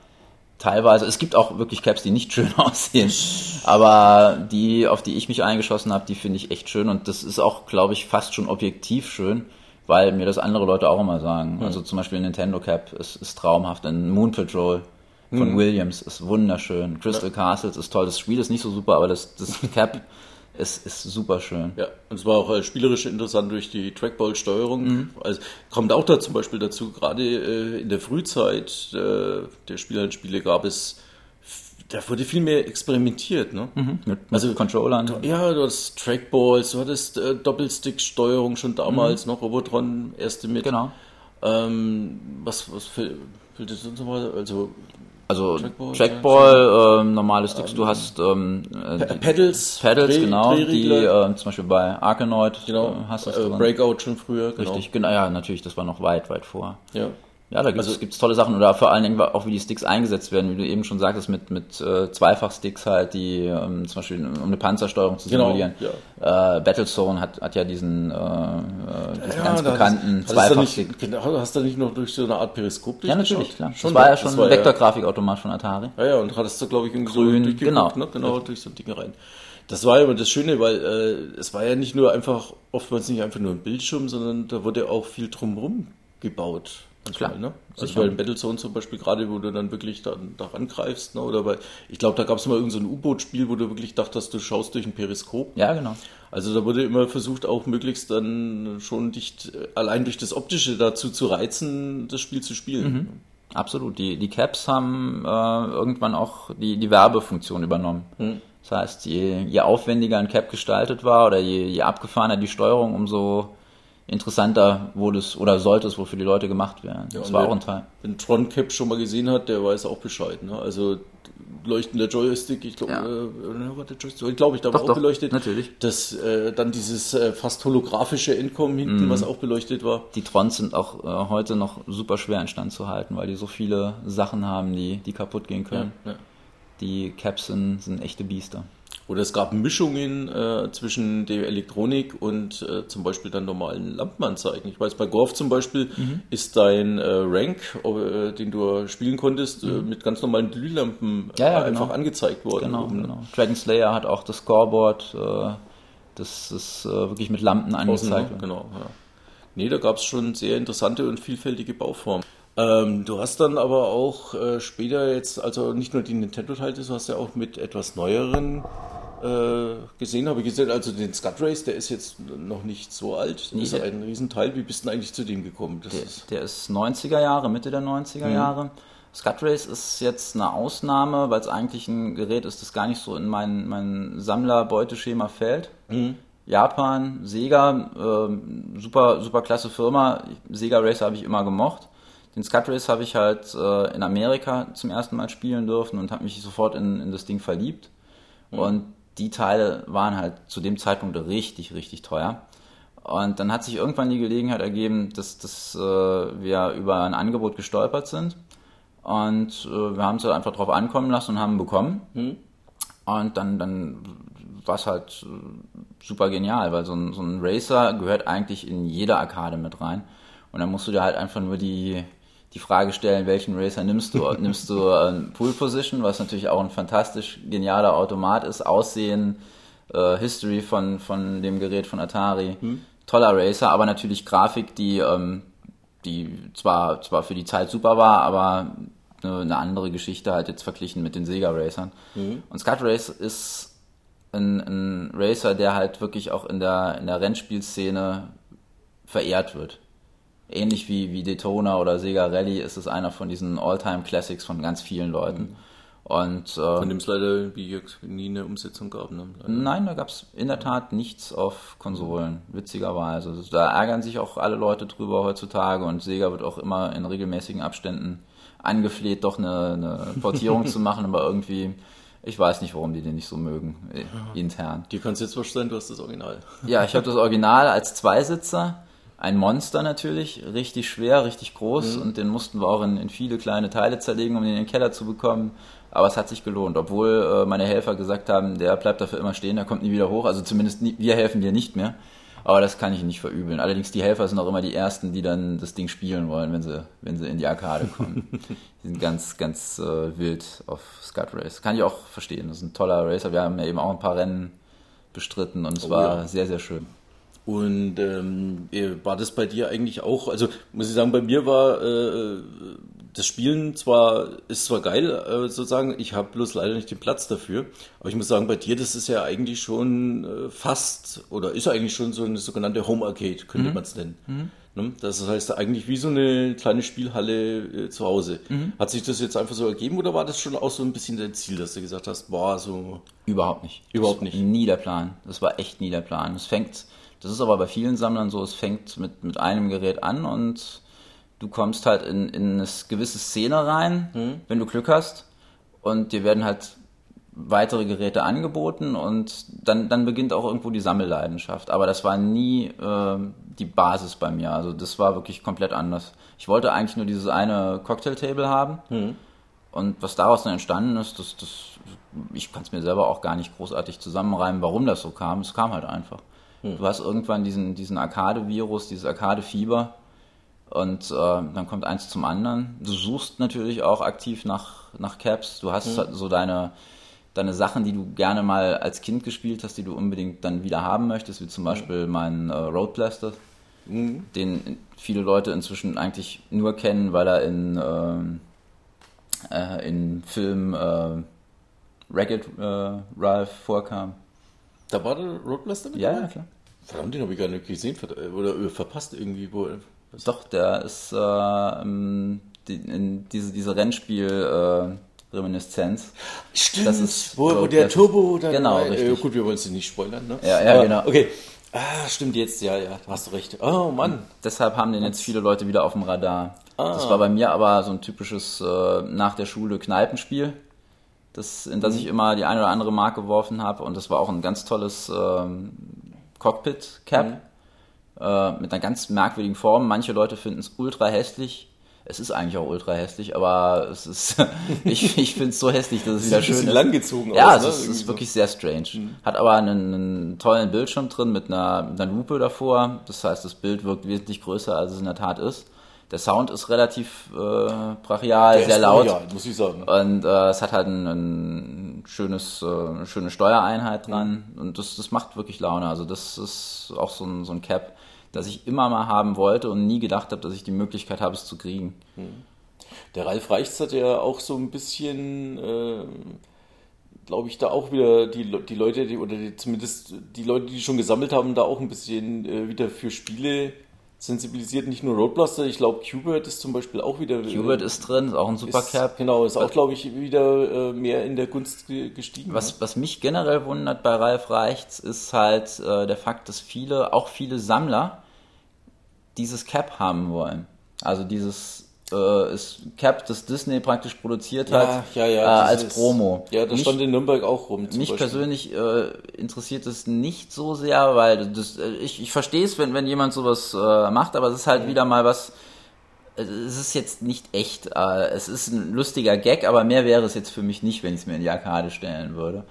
teilweise, es gibt auch wirklich Caps, die nicht schön aussehen, aber die, auf die ich mich eingeschossen habe, die finde ich echt schön und das ist auch, glaube ich, fast schon objektiv schön, weil mir das andere Leute auch immer sagen. Mhm. Also zum Beispiel ein Nintendo Cap ist, ist traumhaft, ein Moon Patrol von mhm. Williams ist wunderschön. Crystal ja. Castles ist toll. Das Spiel ist nicht so super, aber das, das Cap ist, ist super schön. Ja, und es war auch äh, spielerisch interessant durch die Trackball-Steuerung. Mhm. Also kommt auch da zum Beispiel dazu, gerade äh, in der Frühzeit äh, der Spielhallenspiele gab es da wurde viel mehr experimentiert, ne? Mhm, mit, also Controllern. Ja, du hast Trackballs, du hattest äh, Doppelstick-Steuerung schon damals, mhm. noch Robotron erste mit. Genau. Ähm, was was fehlt das sonst nochmal? Also also Trackball, Trackball äh, normale Sticks, ähm, du hast ähm, äh, Pedals, Pedals Dreh, genau, die äh, zum Beispiel bei Arkanoid genau, äh, hast du äh, Breakout schon früher, genau. Richtig, genau, ja, natürlich, das war noch weit, weit vor. Ja. Ja, da gibt es also, tolle Sachen oder vor allen Dingen auch, wie die Sticks eingesetzt werden, wie du eben schon sagtest, mit, mit äh, Zweifach-Sticks halt, die ähm, zum Beispiel um eine Panzersteuerung zu genau, simulieren. Genau, ja. äh, Battlezone hat, hat ja diesen, äh, äh diesen ja, ganz bekannten Zweifach-Stick. Genau, hast du nicht noch durch so eine Art Periskop Ja, natürlich, klar. Schon, das war ja schon ein Vektorgrafikautomat von Atari. Ja, ja, und hattest du, glaube ich, irgendwie Grün, so genau, ne? genau durch so Dinge rein. Das war ja immer das Schöne, weil äh, es war ja nicht nur einfach, oftmals nicht einfach nur ein Bildschirm, sondern da wurde auch viel drumherum gebaut. Klar. ne? Also bei Battlezone zum Beispiel, gerade wo du dann wirklich dann da angreifst, ne? oder bei, ich glaube, da gab es mal irgendein so U-Boot-Spiel, wo du wirklich dachtest, du schaust durch ein Periskop. Ja, genau. Also da wurde immer versucht, auch möglichst dann schon dich allein durch das Optische dazu zu reizen, das Spiel zu spielen. Mhm. Absolut. Die, die Caps haben äh, irgendwann auch die, die Werbefunktion übernommen. Mhm. Das heißt, je, je aufwendiger ein Cap gestaltet war oder je, je abgefahrener die Steuerung, umso interessanter wurde es oder sollte es wohl für die Leute gemacht werden. Ja, das war auch ein Teil. Wenn Tron Cap schon mal gesehen hat, der weiß auch Bescheid. Ne? Also leuchtender Joystick, ich glaube, ja. äh, glaube ich, da war auch doch, beleuchtet. Natürlich. Das äh, dann dieses äh, fast holographische Endkommen hinten, mm. was auch beleuchtet war. Die Trons sind auch äh, heute noch super schwer in Stand zu halten, weil die so viele Sachen haben, die, die kaputt gehen können. Ja, die Caps sind, sind echte Biester. Oder es gab Mischungen äh, zwischen der Elektronik und äh, zum Beispiel dann normalen Lampenanzeigen. Ich weiß, bei Golf zum Beispiel mhm. ist dein äh, Rank, äh, den du spielen konntest, äh, mhm. mit ganz normalen Glühlampen ja, ja, einfach genau. angezeigt worden. Genau, oben, ne? genau. Dragon Slayer hat auch das Scoreboard, äh, Das ist äh, wirklich mit Lampen angezeigt. Außen, genau, ja. Nee, da gab es schon sehr interessante und vielfältige Bauformen. Ähm, du hast dann aber auch äh, später jetzt, also nicht nur die Nintendo-Teile, du hast ja auch mit etwas neueren äh, gesehen, habe ich gesehen, also den Scud Race, der ist jetzt noch nicht so alt, das nee, ist ein Riesenteil. Wie bist du denn eigentlich zu dem gekommen? Der ist, der, ist 90er Jahre, Mitte der 90er mhm. Jahre. Scud Race ist jetzt eine Ausnahme, weil es eigentlich ein Gerät ist, das gar nicht so in mein, mein Sammler-Beuteschema fällt. Mhm. Japan, Sega, äh, super, super klasse Firma. Sega Racer habe ich immer gemocht. Den Scud Race habe ich halt äh, in Amerika zum ersten Mal spielen dürfen und habe mich sofort in, in das Ding verliebt. Mhm. Und die Teile waren halt zu dem Zeitpunkt richtig, richtig teuer. Und dann hat sich irgendwann die Gelegenheit ergeben, dass, dass äh, wir über ein Angebot gestolpert sind. Und äh, wir haben es halt einfach drauf ankommen lassen und haben bekommen. Mhm. Und dann, dann war es halt äh, super genial, weil so ein, so ein Racer gehört eigentlich in jede Arcade mit rein. Und dann musst du dir halt einfach nur die, die Frage stellen, welchen Racer nimmst du? nimmst du äh, Pool Position, was natürlich auch ein fantastisch genialer Automat ist, Aussehen, äh, History von, von dem Gerät von Atari. Hm. Toller Racer, aber natürlich Grafik, die, ähm, die zwar, zwar für die Zeit super war, aber eine, eine andere Geschichte halt jetzt verglichen mit den Sega Racern. Mhm. Und Scud Race ist ein, ein Racer, der halt wirklich auch in der, in der Rennspielszene verehrt wird ähnlich wie, wie Daytona oder Sega Rally ist es einer von diesen All-Time-Classics von ganz vielen Leuten. Mhm. Und, äh, von dem es leider wie nie eine Umsetzung gab. Ne? Nein, da gab es in der Tat nichts auf Konsolen, witzigerweise. Da ärgern sich auch alle Leute drüber heutzutage und Sega wird auch immer in regelmäßigen Abständen angefleht, doch eine, eine Portierung zu machen, aber irgendwie, ich weiß nicht, warum die den nicht so mögen, intern. Dir kannst jetzt vorstellen, du hast das Original. Ja, ich habe das Original als Zweisitzer ein Monster natürlich, richtig schwer, richtig groß mhm. und den mussten wir auch in, in, viele kleine Teile zerlegen, um den in den Keller zu bekommen. Aber es hat sich gelohnt, obwohl äh, meine Helfer gesagt haben, der bleibt dafür immer stehen, der kommt nie wieder hoch. Also zumindest nie, wir helfen dir nicht mehr. Aber das kann ich nicht verübeln. Allerdings die Helfer sind auch immer die ersten, die dann das Ding spielen wollen, wenn sie, wenn sie in die Arcade kommen. die sind ganz, ganz äh, wild auf Scud Race. Kann ich auch verstehen. Das ist ein toller Racer. Wir haben ja eben auch ein paar Rennen bestritten und es oh, war ja. sehr, sehr schön. Und ähm, war das bei dir eigentlich auch, also muss ich sagen, bei mir war äh, das Spielen zwar, ist zwar geil, äh, sozusagen, ich habe bloß leider nicht den Platz dafür, aber ich muss sagen, bei dir, das ist ja eigentlich schon äh, fast, oder ist eigentlich schon so eine sogenannte Home Arcade, könnte mhm. man es nennen. Mhm. Ne? Das heißt eigentlich wie so eine kleine Spielhalle äh, zu Hause. Mhm. Hat sich das jetzt einfach so ergeben oder war das schon auch so ein bisschen dein Ziel, dass du gesagt hast, boah, so... Überhaupt nicht. Überhaupt nicht. Nie der Plan. Das war echt nie der Plan. Es fängt das ist aber bei vielen Sammlern so, es fängt mit, mit einem Gerät an und du kommst halt in, in eine gewisse Szene rein, mhm. wenn du Glück hast. Und dir werden halt weitere Geräte angeboten und dann, dann beginnt auch irgendwo die Sammelleidenschaft. Aber das war nie äh, die Basis bei mir. Also das war wirklich komplett anders. Ich wollte eigentlich nur dieses eine Cocktailtable haben. Mhm. Und was daraus dann entstanden ist, das, das, ich kann es mir selber auch gar nicht großartig zusammenreimen, warum das so kam. Es kam halt einfach. Hm. Du hast irgendwann diesen, diesen Arcade-Virus, dieses Arcade-Fieber und äh, dann kommt eins zum anderen. Du suchst natürlich auch aktiv nach, nach Caps. Du hast hm. so deine, deine Sachen, die du gerne mal als Kind gespielt hast, die du unbedingt dann wieder haben möchtest, wie zum hm. Beispiel hm. mein äh, Road Blaster, hm. den viele Leute inzwischen eigentlich nur kennen, weil er in, äh, äh in Filmen äh, Ragged äh, Ralph vorkam. Da war der Roadblaster mit Ja, dabei? ja, klar. Verdammt, den habe ich gar nicht gesehen oder äh, verpasst irgendwie. Wo? Doch, der ist äh, in diese, diese Rennspiel äh, Reminiszenz. Stimmt, das ist wo, wo der Turbo dann Genau, war, äh, gut, wir wollen es nicht spoilern, ne? Ja, ja, Aber, genau. Okay. Ah, stimmt jetzt, ja, ja, hast du recht. Oh Mann. Und deshalb haben den jetzt viele Leute wieder auf dem Radar. Ah. Das war bei mir aber so ein typisches äh, nach der Schule Kneipenspiel das, in das ich immer die eine oder andere Mark geworfen habe. Und das war auch ein ganz tolles ähm, Cockpit-Cap mhm. äh, mit einer ganz merkwürdigen Form. Manche Leute finden es ultra hässlich. Es ist eigentlich auch ultra hässlich, aber es ist, ich, ich finde es so hässlich, dass es wieder schön ist. langgezogen Ja, aus, ne? es ist, wirklich sehr strange. Mhm. Hat aber einen, einen, tollen Bildschirm drin mit einer, mit einer Lupe davor. Das heißt, das Bild wirkt wesentlich größer, als es in der Tat ist. Der Sound ist relativ äh, brachial, Der sehr laut. brachial, muss ich sagen. Und äh, es hat halt ein, ein schönes, äh, eine schöne Steuereinheit dran. Und das, das macht wirklich Laune. Also das ist auch so ein, so ein Cap, das ich immer mal haben wollte und nie gedacht habe, dass ich die Möglichkeit habe, es zu kriegen. Der Ralf Reichts hat ja auch so ein bisschen, äh, glaube ich, da auch wieder die, die Leute, die, oder die, zumindest die Leute, die schon gesammelt haben, da auch ein bisschen äh, wieder für Spiele sensibilisiert. Nicht nur Roadblaster, ich glaube, Qbert ist zum Beispiel auch wieder. Qbert ist drin, ist auch ein super ist, Cap. Genau, ist auch, glaube ich, wieder äh, mehr in der Gunst ge- gestiegen. Was, was mich generell wundert bei Ralf Reichts, ist halt äh, der Fakt, dass viele, auch viele Sammler, dieses Cap haben wollen. Also dieses äh, ist Cap, das Disney praktisch produziert hat, ja, ja, äh, als dieses- Promo. Ja, das Mich- stand in Nürnberg auch rum. Mich Beispiel. persönlich äh, interessiert es nicht so sehr, weil das, äh, ich, ich verstehe es, wenn, wenn jemand sowas äh, macht, aber es ist halt wieder mal was, äh, es ist jetzt nicht echt. Äh, es ist ein lustiger Gag, aber mehr wäre es jetzt für mich nicht, wenn ich es mir in die Arkade stellen würde.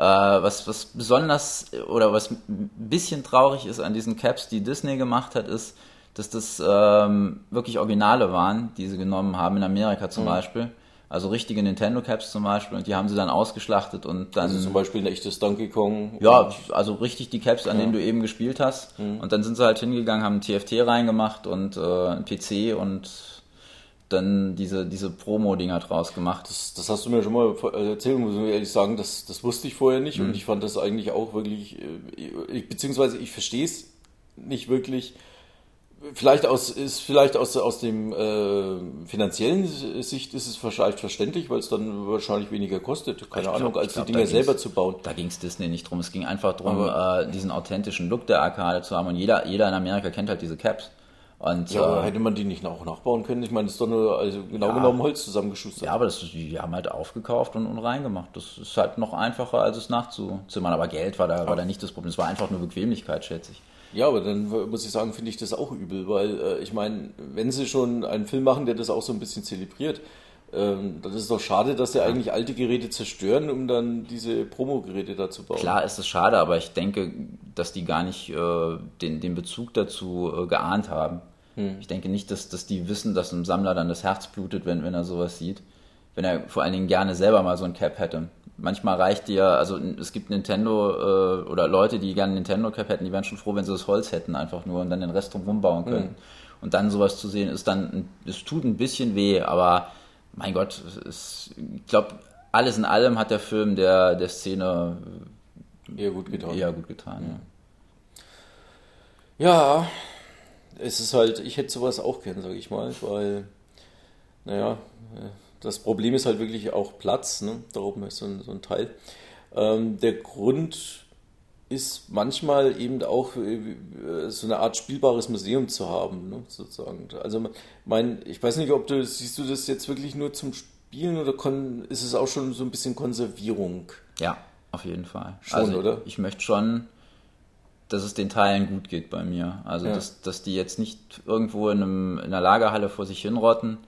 Was, was besonders oder was ein bisschen traurig ist an diesen Caps, die Disney gemacht hat, ist, dass das ähm, wirklich Originale waren, die sie genommen haben, in Amerika zum Beispiel. Also richtige Nintendo Caps zum Beispiel, und die haben sie dann ausgeschlachtet und dann. Also zum Beispiel ein echtes Donkey Kong. Ja, also richtig die Caps, an denen du eben gespielt hast. Mhm. Und dann sind sie halt hingegangen, haben TFT reingemacht und äh, ein PC und dann diese, diese Promo-Dinger draus gemacht. Das, das hast du mir schon mal äh, erzählt, muss ich ehrlich sagen, das, das wusste ich vorher nicht und ich fand das eigentlich auch wirklich, äh, beziehungsweise ich verstehe es nicht wirklich. Vielleicht aus, ist vielleicht aus, aus dem äh, finanziellen Sicht ist es vielleicht verständlich, weil es dann wahrscheinlich weniger kostet, keine Ich glaub- Ahnung, als glaub, die Dinger selber zu bauen. Da ging es Disney nicht drum. Es ging einfach darum, äh, diesen authentischen Look der Arcade zu haben. Und jeder, jeder in Amerika kennt halt diese Caps. Und Ja, äh, hätte man die nicht auch nachbauen können? Ich meine, das ist doch nur, also genau Ja. genommen Holz zusammengeschustert. ja, aber das, die haben halt aufgekauft und, und reingemacht. Das ist halt noch einfacher, als es nachzuzimmern. Aber Geld war da, war da nicht das Problem. Es war einfach nur Bequemlichkeit, schätze ich. Ja, aber dann muss ich sagen, finde ich das auch übel, weil äh, ich meine, wenn sie schon einen Film machen, der das auch so ein bisschen zelebriert, ähm, dann ist es doch schade, dass sie eigentlich alte Geräte zerstören, um dann diese Promo-Geräte da zu bauen. Klar ist es schade, aber ich denke, dass die gar nicht äh, den, den Bezug dazu äh, geahnt haben. Ich denke nicht, dass, dass die wissen, dass einem Sammler dann das Herz blutet, wenn, wenn er sowas sieht. Wenn er vor allen Dingen gerne selber mal so ein Cap hätte. Manchmal reicht dir, also es gibt Nintendo äh, oder Leute, die gerne Nintendo Cap hätten, die wären schon froh, wenn sie das Holz hätten, einfach nur und dann den Rest drumherum bauen können. Und dann sowas zu sehen, ist dann, es tut ein bisschen weh, aber mein Gott, es ich glaube, alles in allem hat der Film der, der Szene Eher gut getan. eher gut getan. Ja. Ja, es ist halt, ich hätte sowas auch gern, sage ich mal, weil, naja, äh, das Problem ist halt wirklich auch Platz, ne? da oben ist so ein, so ein Teil. Ähm, der Grund ist manchmal eben auch äh, so eine Art spielbares Museum zu haben, ne? sozusagen. Also mein, ich weiß nicht, ob du, siehst du das jetzt wirklich nur zum Spielen oder kon ist es auch schon so ein bisschen Konservierung? Ja, auf jeden Fall. Schon, also, oder? Ich möchte schon, dass es den Teilen gut geht bei mir. Also, Ja. dass, dass die jetzt nicht irgendwo in, einem, in einer Lagerhalle vor sich hinrotten.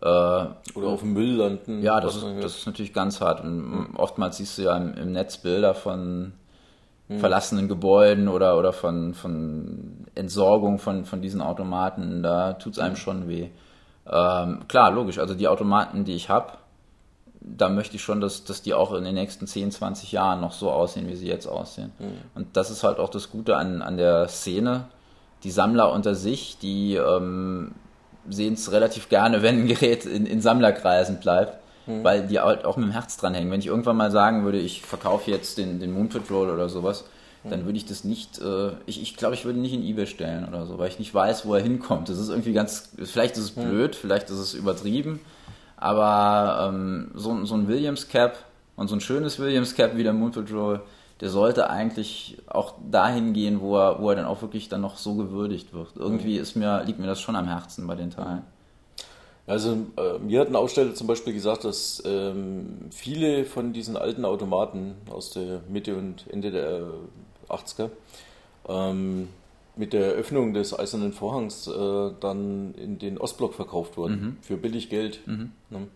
Äh, Oder auf dem Müll landen? ja, das ist, das ist natürlich ganz hart. Und Oftmals siehst du ja im, im Netz Bilder von verlassenen Gebäuden oder, oder von, von Entsorgung von, von diesen Automaten. Da tut es einem schon weh. Ähm, klar, logisch. Also die Automaten, die ich habe, da möchte ich schon, dass, dass die auch in den nächsten 10, 20 Jahren noch so aussehen, wie sie jetzt aussehen. Und das ist halt auch das Gute an, an der Szene. Die Sammler unter sich, die ähm, sehen es relativ gerne, wenn ein Gerät in, in Sammlerkreisen bleibt, weil die halt auch mit dem Herz dran hängen. Wenn ich irgendwann mal sagen würde, ich verkaufe jetzt den, den Moon Patrol oder sowas, dann würde ich das nicht, äh, ich, ich glaube, ich würde ihn nicht in Ebay stellen oder so, weil ich nicht weiß, wo er hinkommt. Das ist irgendwie ganz, vielleicht ist es blöd, vielleicht ist es übertrieben, aber ähm, so, so ein Williams Cap und so ein schönes Williams Cap wie der Moon Patrol, der sollte eigentlich auch dahin gehen, wo er, wo er dann auch wirklich dann noch so gewürdigt wird. Irgendwie ist mir, liegt mir das schon am Herzen bei den Teilen. Also äh, mir hat ein Aussteller zum Beispiel gesagt, dass ähm, viele von diesen alten Automaten aus der Mitte und Ende der 80er ähm, mit der Öffnung des Eisernen Vorhangs äh, dann in den Ostblock verkauft wurden für billig Geld. Ne?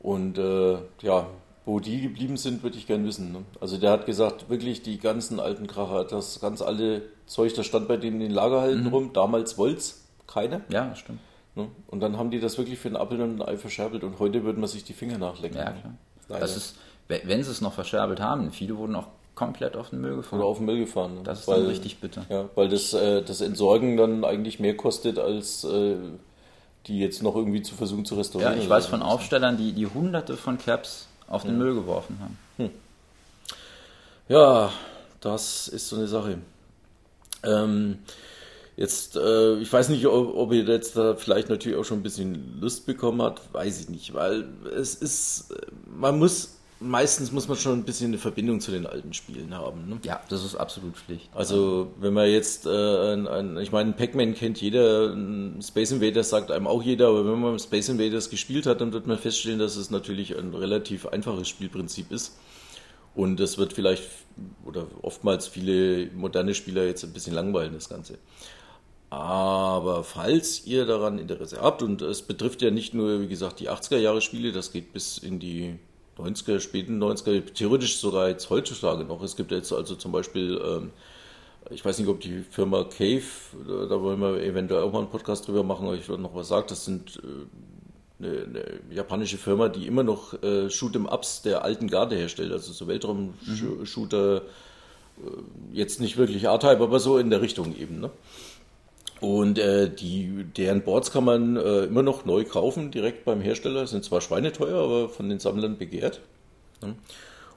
Und äh, ja, wo die geblieben sind, würde ich gern wissen. Ne? Also der hat gesagt, wirklich die ganzen alten Kracher, das ganz alte Zeug, das stand bei denen in den Lagerhallen rum. Damals wollt's keiner. Ja, stimmt. Ne? Und dann haben die das wirklich für einen Apfel und ein Ei verscherbelt und heute würde man sich die Finger nachlecken. Ja, klar. Das ist, wenn sie es noch verscherbelt haben, viele wurden auch komplett auf den Müll gefahren. Oder auf den Müll gefahren. Ne? Das ist weil, dann richtig bitter. Ja, weil das, äh, das Entsorgen dann eigentlich mehr kostet, als äh, die jetzt noch irgendwie zu versuchen zu restaurieren. Ja, ich weiß von Aufstellern, die, die hunderte von Caps auf den hm. Müll geworfen haben. Hm. Ja, das ist so eine Sache. Ähm, Jetzt, äh, ich weiß nicht, ob, ob ihr jetzt da vielleicht natürlich auch schon ein bisschen Lust bekommen habt, weiß ich nicht, weil es ist, man muss, meistens muss man schon ein bisschen eine Verbindung zu den alten Spielen haben. Ne? Ja, das ist absolut Pflicht. Also, wenn man jetzt, äh, ein, ein, ich meine, Pac-Man kennt jeder, Space Invaders sagt einem auch jeder, aber wenn man Space Invaders gespielt hat, dann wird man feststellen, dass es natürlich ein relativ einfaches Spielprinzip ist. Und es wird vielleicht oder oftmals viele moderne Spieler jetzt ein bisschen langweilen, das Ganze. Aber falls ihr daran Interesse habt, und es betrifft ja nicht nur, wie gesagt, die 80er Jahre Spiele, das geht bis in die 90er, späten 90er, theoretisch sogar jetzt heutzutage noch. Es gibt jetzt also zum Beispiel, ähm, ich weiß nicht, ob die Firma Cave, da wollen wir eventuell auch mal einen Podcast drüber machen, aber ich würde noch was sagen, das sind äh, eine, eine, japanische Firma, die immer noch äh, Shoot'em-Ups der alten Garde herstellt, also so Weltraum-Shooter, mhm. äh, jetzt nicht wirklich R-Type, aber so in der Richtung eben. Ne? Und äh, die, deren Boards kann man äh, immer noch neu kaufen, direkt beim Hersteller. Sind zwar schweineteuer, aber von den Sammlern begehrt. Ja.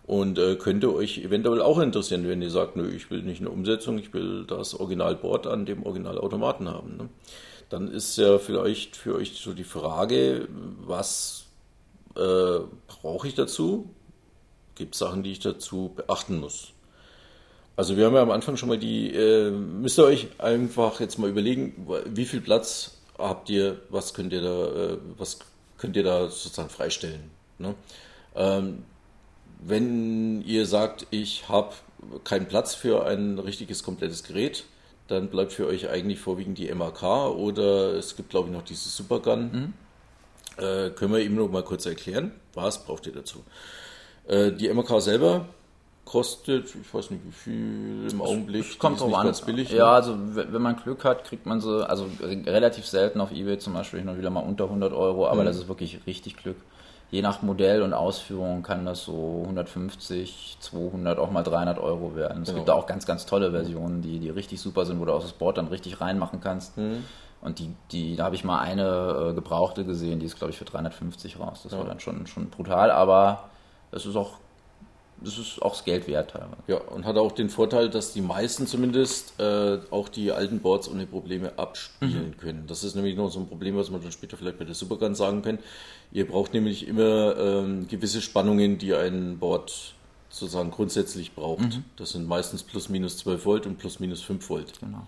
Und äh, könnte euch eventuell auch interessieren, wenn ihr sagt, nö, ich will nicht eine Umsetzung, ich will das Originalboard an dem Originalautomaten haben. Ne? Dann ist ja vielleicht für euch so die Frage, was äh, brauche ich dazu? Gibt es Sachen, die ich dazu beachten muss? Also wir haben ja am Anfang schon mal die, äh, müsst ihr euch einfach jetzt mal überlegen, wie viel Platz habt ihr, was könnt ihr da, äh, was könnt ihr da sozusagen freistellen. Ne? Ähm, wenn ihr sagt, ich habe keinen Platz für ein richtiges komplettes Gerät, dann bleibt für euch eigentlich vorwiegend die MAK oder es gibt glaube ich noch dieses Supergun. Mhm. Äh, können wir eben noch mal kurz erklären, was braucht ihr dazu? Äh, die MAK selber kostet, ich weiß nicht wie viel im Augenblick. Es kommt drauf an. Ganz billig, ja, ne? also wenn man Glück hat, kriegt man sie, also relativ selten auf Ebay zum Beispiel noch wieder mal unter 100 Euro, aber mhm. das ist wirklich richtig Glück. Je nach Modell und Ausführung kann das so 150, 200, auch mal 300 Euro werden. Es genau. gibt da auch ganz, ganz tolle Versionen, die, die richtig super sind, wo du auch das Board dann richtig reinmachen kannst. Mhm. Und die, die, da habe ich mal eine äh, gebrauchte gesehen, die ist glaube ich für 350 raus. Das ja. war dann schon, schon brutal, aber es ist auch das ist auch das Geld wert teilweise. Ja, und hat auch den Vorteil, dass die meisten zumindest äh, auch die alten Boards ohne Probleme abspielen mhm. können. Das ist nämlich noch so ein Problem, was man dann später vielleicht bei der Supergun sagen kann. Ihr braucht nämlich immer ähm, gewisse Spannungen, die ein Board sozusagen grundsätzlich braucht. Mhm. Das sind meistens plus minus 12 Volt und plus minus 5 Volt. Genau.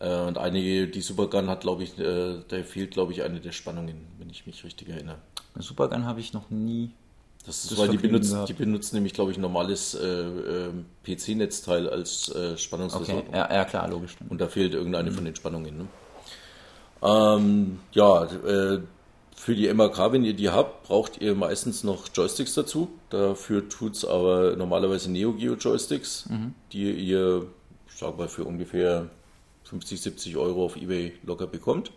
Äh, und einige, die Supergun hat, glaube ich, äh, da fehlt, glaube ich, eine der Spannungen, wenn ich mich richtig erinnere. Eine Supergun habe ich noch nie das ist, das weil die benutzen, die benutzen nämlich, glaube ich, ein normales äh, äh, PC-Netzteil als äh, Spannungsversorgung. Okay. Ja, ja, klar, logisch. Und da fehlt irgendeine mhm. von den Spannungen. Ne? Ähm, ja, äh, für die MAK, wenn ihr die habt, braucht ihr meistens noch Joysticks dazu. Dafür tut es aber normalerweise Neo Geo Joysticks, mhm. die ihr, sag mal, für ungefähr 50, 70 Euro auf Ebay locker bekommt.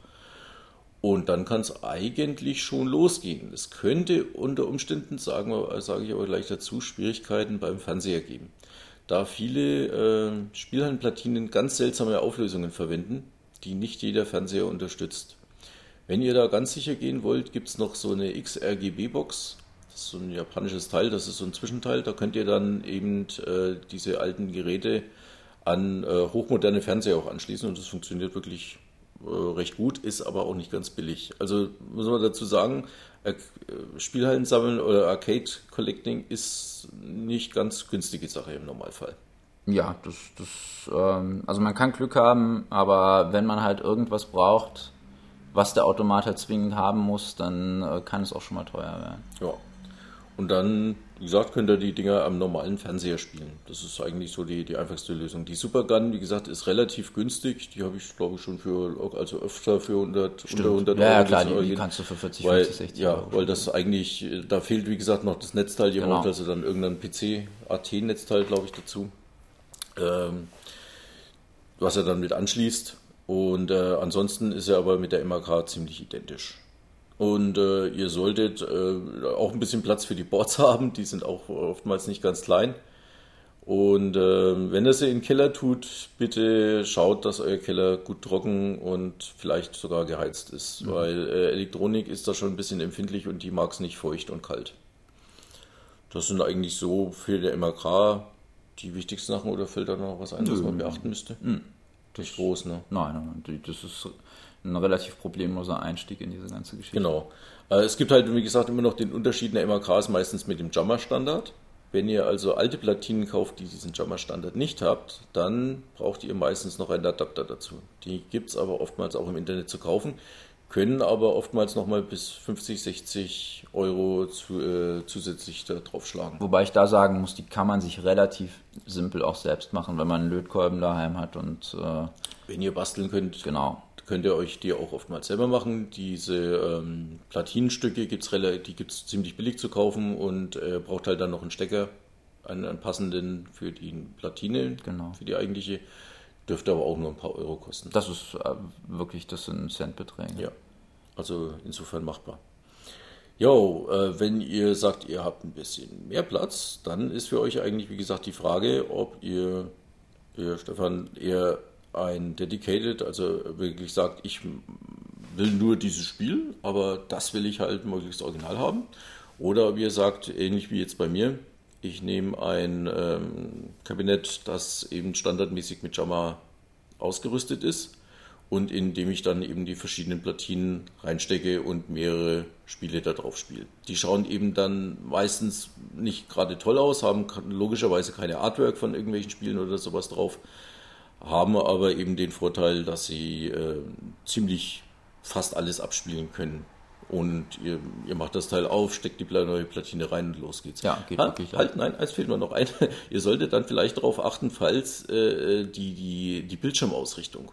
Und dann kann es eigentlich schon losgehen. Es könnte unter Umständen, sagen wir, sage ich aber gleich dazu, Schwierigkeiten beim Fernseher geben. Da viele äh, Spielhallenplatinen ganz seltsame Auflösungen verwenden, die nicht jeder Fernseher unterstützt. Wenn ihr da ganz sicher gehen wollt, gibt es noch so eine XRGB-Box. Das ist so ein japanisches Teil, das ist so ein Zwischenteil. Da könnt ihr dann eben äh, diese alten Geräte an äh, hochmoderne Fernseher auch anschließen und das funktioniert wirklich recht gut, ist aber auch nicht ganz billig. Also muss man dazu sagen, äh, Spielhallen sammeln oder Arcade Collecting ist nicht ganz günstige Sache im Normalfall. Ja, das, das ähm, also man kann Glück haben, aber wenn man halt irgendwas braucht, was der Automat halt zwingend haben muss, dann äh, kann es auch schon mal teuer werden. Ja. Und dann wie gesagt, könnt ihr die Dinger am normalen Fernseher spielen. Das ist eigentlich so die, die einfachste Lösung. Die Supergun, wie gesagt, ist relativ günstig. Die habe ich, glaube ich, schon für, also öfter für 100, Stimmt. unter 100 ja, Euro. Ja, klar, die, die, kannst du für 40, weil, 50, 60 Ja, Euro weil das eigentlich, da fehlt, wie gesagt, noch das Netzteil. Ihr genau. braucht also dann irgendein PC-AT-Netzteil, glaube ich, dazu. Ähm, was er dann mit anschließt. Und äh, ansonsten ist er aber mit der MAK ziemlich identisch. Und äh, ihr solltet äh, auch ein bisschen Platz für die Boards haben, die sind auch oftmals nicht ganz klein. Und äh, wenn ihr sie in den Keller tut, bitte schaut, dass euer Keller gut trocken und vielleicht sogar geheizt ist, mhm. weil äh, Elektronik ist da schon ein bisschen empfindlich und die mag es nicht feucht und kalt. Das sind eigentlich so für der MAK die wichtigsten Sachen oder fällt da noch was ein, was man beachten müsste? Mhm. Nicht groß, ne? Nein, nein, das ist ein relativ problemloser Einstieg in diese ganze Geschichte. Genau. Äh, es gibt halt, wie gesagt, immer noch den Unterschied in der MAK ist meistens mit dem Jammer-Standard. Wenn ihr also alte Platinen kauft, die diesen Jammer-Standard nicht habt, dann braucht ihr meistens noch einen Adapter dazu. Die gibt es aber oftmals auch im Internet zu kaufen, können aber oftmals nochmal bis 50, 60 Euro zu, äh, zusätzlich da draufschlagen. Wobei ich da sagen muss, die kann man sich relativ simpel auch selbst machen, wenn man einen Lötkolben daheim hat und äh, wenn ihr basteln könnt. Genau könnt ihr euch die auch oftmals selber machen. Diese ähm, Platinenstücke gibt es die gibt's ziemlich billig zu kaufen und äh, braucht halt dann noch einen Stecker, einen, einen passenden für die Platine, genau. für die eigentliche. Dürfte aber auch nur ein paar Euro kosten. Das ist äh, wirklich, das sind Centbeträge. Ja, also insofern machbar. Jo, äh, wenn ihr sagt, ihr habt ein bisschen mehr Platz, dann ist für euch eigentlich, wie gesagt, die Frage, ob ihr, ihr Stefan, eher ein Dedicated, also wirklich sagt, ich will nur dieses Spiel, aber das will ich halt möglichst original haben. Oder wie ihr sagt, ähnlich wie jetzt bei mir, ich nehme ein ähm, Kabinett, das eben standardmäßig mit Jammer ausgerüstet ist und in dem ich dann eben die verschiedenen Platinen reinstecke und mehrere Spiele da drauf spiele. Die schauen eben dann meistens nicht gerade toll aus, haben logischerweise keine Artwork von irgendwelchen Spielen oder sowas drauf, haben aber eben den Vorteil, dass sie äh, ziemlich fast alles abspielen können. Und ihr, ihr macht das Teil auf, steckt die neue Platine rein und los geht's. Ja, geht halt, wirklich. Halt, nein, eins fehlt nur noch ein. ihr solltet dann vielleicht darauf achten, falls äh, die, die, die Bildschirmausrichtung.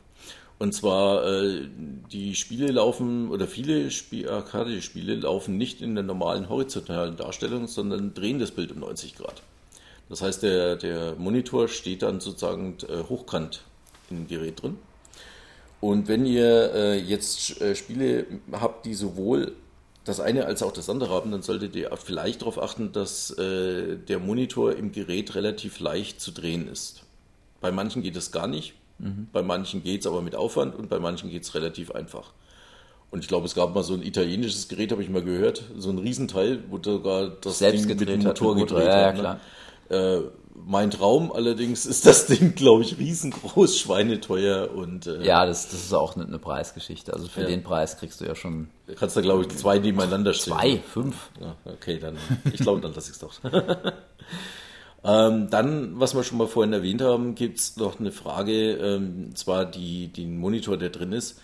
Und zwar, äh, die Spiele laufen, oder viele Spiel, Arcade-Spiele laufen nicht in der normalen horizontalen Darstellung, sondern drehen das Bild um 90 Grad. Das heißt, der, der Monitor steht dann sozusagen äh, hochkant im Gerät drin. Und wenn ihr äh, jetzt äh, Spiele habt, die sowohl das eine als auch das andere haben, dann solltet ihr vielleicht darauf achten, dass der Monitor im Gerät relativ leicht zu drehen ist. Bei manchen geht es gar nicht, mhm. bei manchen geht es aber mit Aufwand und bei manchen geht es relativ einfach. Und ich glaube, es gab mal so ein italienisches Gerät, habe ich mal gehört, so ein Riesenteil, wo sogar das Selbst Ding mit dem Motor gedreht hat. Ja, ja, ne? Äh, mein Traum allerdings ist das Ding, glaube ich, riesengroß, schweineteuer und äh, ja, das, das ist auch eine, eine Preisgeschichte. Also für ja. den Preis kriegst du ja schon. Du kannst da glaube ich zwei nebeneinander stellen. Zwei, fünf. Ja, okay, dann ich glaube, dann lasse ich es doch. ähm, dann, was wir schon mal vorhin erwähnt haben, gibt es noch eine Frage, ähm, zwar die den Monitor, der drin ist.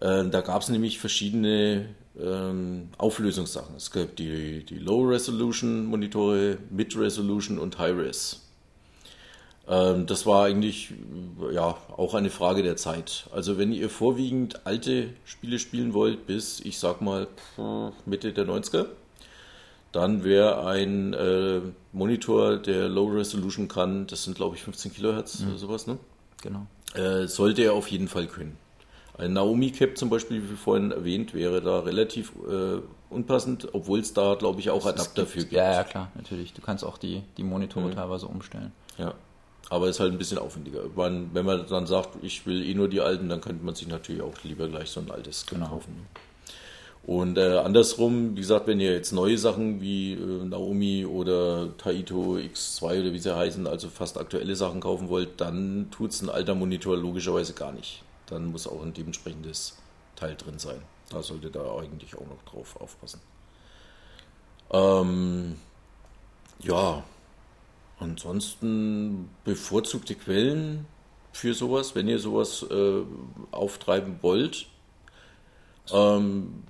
Äh, da gab es nämlich verschiedene ähm, Auflösungssachen. Es gibt die, die Low-Resolution-Monitore, Mid-Resolution und High-Res. Ähm, das war eigentlich ja auch eine Frage der Zeit. Also wenn ihr vorwiegend alte Spiele spielen wollt, bis ich sag mal Mitte der 90er, dann wäre ein äh, Monitor, der Low Resolution kann, das sind glaube ich 15 Kilohertz mhm. oder sowas, ne? Genau. Äh, sollte er auf jeden Fall können. Ein Naomi Cap zum Beispiel, wie vorhin erwähnt, wäre da relativ äh, unpassend, obwohl es da, glaube ich, auch Adapter für gibt. Ja, ja, klar, natürlich. Du kannst auch die, die Monitore mhm. teilweise umstellen. Ja, aber ist halt ein bisschen aufwendiger. Man, wenn man dann sagt, ich will eh nur die alten, dann könnte man sich natürlich auch lieber gleich so ein altes genau. kaufen. Und äh, andersrum, wie gesagt, wenn ihr jetzt neue Sachen wie äh, Naomi oder Taito X2 oder wie sie heißen, also fast aktuelle Sachen kaufen wollt, dann tut es ein alter Monitor logischerweise gar nicht dann muss auch ein dementsprechendes Teil drin sein. Da sollte da eigentlich auch noch drauf aufpassen. Ähm, ja, ansonsten bevorzugte Quellen für sowas, wenn ihr sowas äh, auftreiben wollt. Ähm,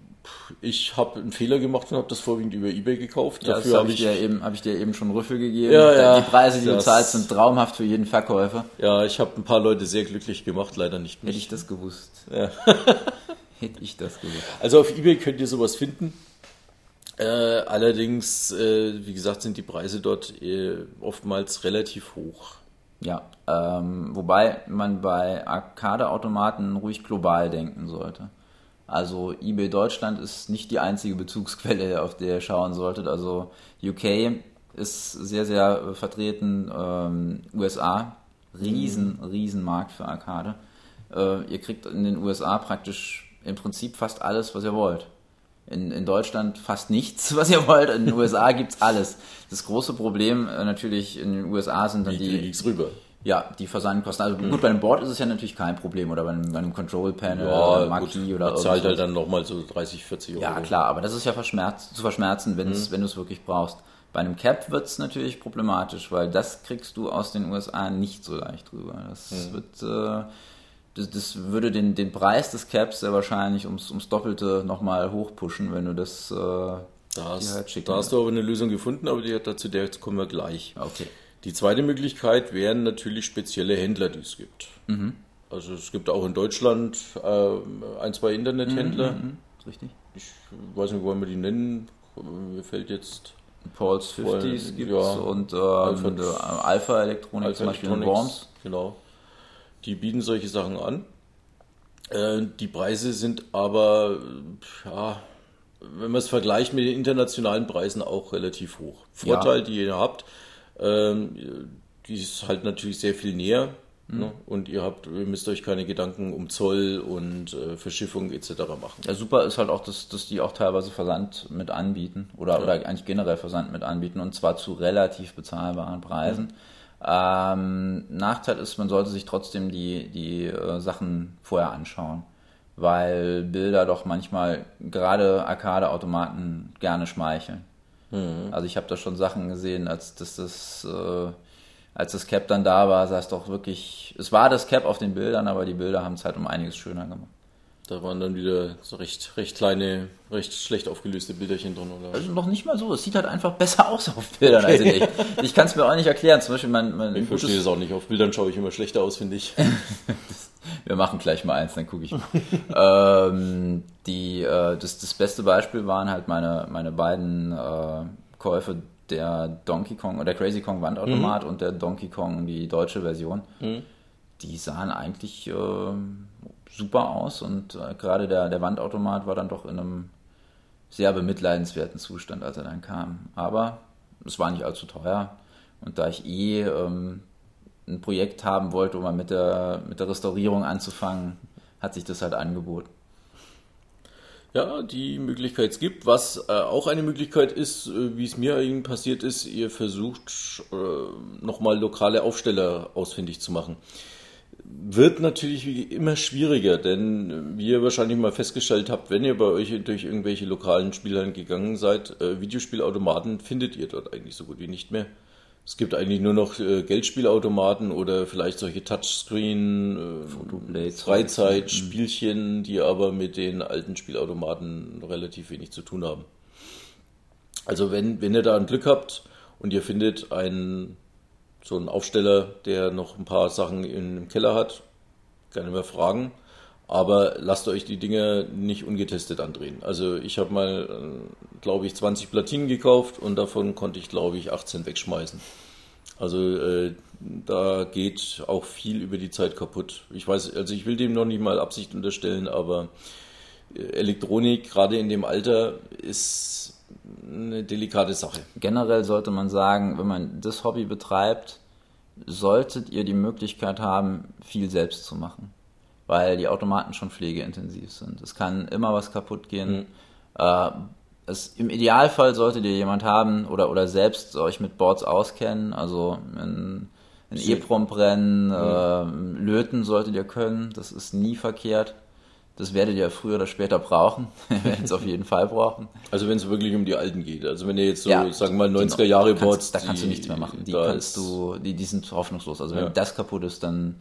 ich habe einen Fehler gemacht und habe das vorwiegend über Ebay gekauft. Ja, Dafür habe ich, dir eben, hab ich dir eben schon Rüffel gegeben. Ja, ja, die Preise, die du zahlst, sind traumhaft für jeden Verkäufer. Ja, ich habe ein paar Leute sehr glücklich gemacht, leider nicht mich. Hätte ich das gewusst. Ja. Hätte ich das gewusst. Also auf Ebay könnt ihr sowas finden. Äh, allerdings, äh, wie gesagt, sind die Preise dort äh, oftmals relativ hoch. Ja, ähm, wobei man bei Arcade-Automaten ruhig global denken sollte. Also eBay Deutschland ist nicht die einzige Bezugsquelle, auf der ihr schauen solltet. Also UK ist sehr, sehr vertreten. Ähm, USA, riesen, riesen Markt für Arcade. Äh, ihr kriegt in den USA praktisch im Prinzip fast alles, was ihr wollt. In, in Deutschland fast nichts, was ihr wollt. In den USA gibt's alles. Das große Problem äh, natürlich in den USA sind dann Wie die. rüber? Ja, die Versandkosten. Also gut, bei einem Board ist es ja natürlich kein Problem oder bei einem, bei einem Control Panel Ja, oder Marquis oder man zahlt halt dann nochmal so 30, 40 Euro. Ja, klar, aber das ist ja zu verschmerzen, wenn es wenn du es wirklich brauchst. Bei einem Cap wird es natürlich problematisch, weil das kriegst du aus den USA nicht so leicht rüber. Das wird äh, das, das würde den, den Preis des Caps sehr wahrscheinlich ums, ums Doppelte nochmal hochpushen, wenn du das äh, Da hast, halt schicken da hast du aber eine Lösung gefunden, aber die, dazu der kommen wir gleich. Okay. Die zweite Möglichkeit wären natürlich spezielle Händler, die es gibt. Mhm. Also es gibt auch in Deutschland äh, ein, zwei Internethändler. Mhm, ist richtig. Ich weiß nicht, wollen wir die nennen? Mir fällt jetzt Paul's 50s Voll, gibt's ja. und ähm, Alpha- Alpha, Alpha Elektronik zum Beispiel in Worms. Genau. Die bieten solche Sachen an. Äh, die Preise sind aber, äh, ja, wenn man es vergleicht mit den internationalen Preisen, auch relativ hoch. Vorteil, die ihr habt, ähm, die ist halt natürlich sehr viel näher. Ne? Und ihr habt, ihr müsst euch keine Gedanken um Zoll und äh, Verschiffung etc. machen. Ja, super ist halt auch, dass, dass die auch teilweise Versand mit anbieten oder, oder eigentlich generell Versand mit anbieten und zwar zu relativ bezahlbaren Preisen. Ähm, Nachteil ist, man sollte sich trotzdem die, die äh, Sachen vorher anschauen, weil Bilder doch manchmal gerade Arcade-Automaten gerne schmeicheln. Also ich habe da schon Sachen gesehen, als das, das äh, als das Cap dann da war, sah es doch wirklich, es war das Cap auf den Bildern, aber die Bilder haben es halt um einiges schöner gemacht. Da waren dann wieder so recht, recht kleine, recht schlecht aufgelöste Bilderchen drin, oder? Also noch nicht mal so. Es sieht halt einfach besser aus auf Bildern als in echt. Ich kann es mir auch nicht erklären. Zum Beispiel mein, mein Ich verstehe das auch nicht. Auf Bildern schaue ich immer schlechter aus, finde ich. Wir machen gleich mal eins, dann gucke ich. ähm, die, äh, das, das beste Beispiel waren halt meine, meine beiden äh, Käufe der Donkey Kong oder Crazy Kong Wandautomat und der Donkey Kong, die deutsche Version. Die sahen eigentlich äh, super aus und äh, gerade der, der Wandautomat war dann doch in einem sehr bemitleidenswerten Zustand, als er dann kam. Aber es war nicht allzu teuer. Und da ich eh ähm, ein Projekt haben wollte, um mal mit der, mit der Restaurierung anzufangen, hat sich das halt angeboten. Ja, die Möglichkeit es gibt. Was äh, auch eine Möglichkeit ist, äh, wie es mir eben passiert ist, ihr versucht äh, nochmal lokale Aufsteller ausfindig zu machen. Wird natürlich immer schwieriger, denn wie ihr wahrscheinlich mal festgestellt habt, wenn ihr bei euch durch irgendwelche lokalen Spielhallen gegangen seid, äh, Videospielautomaten findet ihr dort eigentlich so gut wie nicht mehr. Es gibt eigentlich nur noch äh, Geldspielautomaten oder vielleicht solche Touchscreen, äh, Photoblades. Freizeitspielchen, die aber mit den alten Spielautomaten relativ wenig zu tun haben. Also wenn, wenn ihr da ein Glück habt und ihr findet einen so einen Aufsteller, der noch ein paar Sachen im Keller hat, gerne mal fragen. Aber lasst euch die Dinger nicht ungetestet andrehen. Also ich habe mal, äh, glaube ich, 20 Platinen gekauft und davon konnte ich, glaube ich, 18 wegschmeißen. Also äh, da geht auch viel über die Zeit kaputt. Ich weiß, also ich will dem noch nicht mal Absicht unterstellen, aber äh, Elektronik, gerade in dem Alter, ist eine delikate Sache. Generell sollte man sagen, wenn man das Hobby betreibt, solltet ihr die Möglichkeit haben, viel selbst zu machen. Weil die Automaten schon pflegeintensiv sind. Es kann immer was kaputt gehen. Äh, es, Im Idealfall solltet ihr jemand haben oder, oder selbst euch mit Boards auskennen. Also ein, ein E-Prom-Rennen, äh, löten solltet ihr können. Das ist nie verkehrt. Das werdet ihr früher oder später brauchen. Ihr werdet es auf jeden Fall brauchen. Also wenn es wirklich um die alten geht. Also wenn ihr jetzt so, Ja, sagen wir mal, genau. 90er Jahre Boards. Da kannst du nichts mehr machen. Die kannst du, die, die sind hoffnungslos. Also wenn Ja. das kaputt ist, dann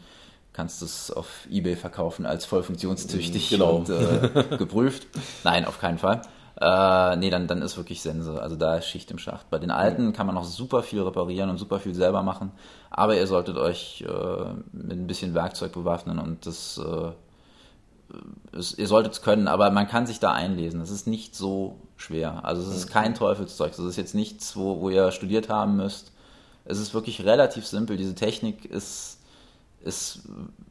kannst du es auf Ebay verkaufen als voll funktionstüchtig Genau. und äh, geprüft. Nein, auf keinen Fall. Äh, nee, dann, dann ist wirklich Sense. Also da ist Schicht im Schacht. Bei den alten kann man noch super viel reparieren und super viel selber machen. Aber ihr solltet euch äh, mit ein bisschen Werkzeug bewaffnen und das äh, es, ihr solltet es können, aber man kann sich da einlesen. Es ist nicht so schwer. Also es ist kein Teufelszeug. Das ist jetzt nichts, wo, wo ihr studiert haben müsst. Es ist wirklich relativ simpel. Diese Technik ist, ist,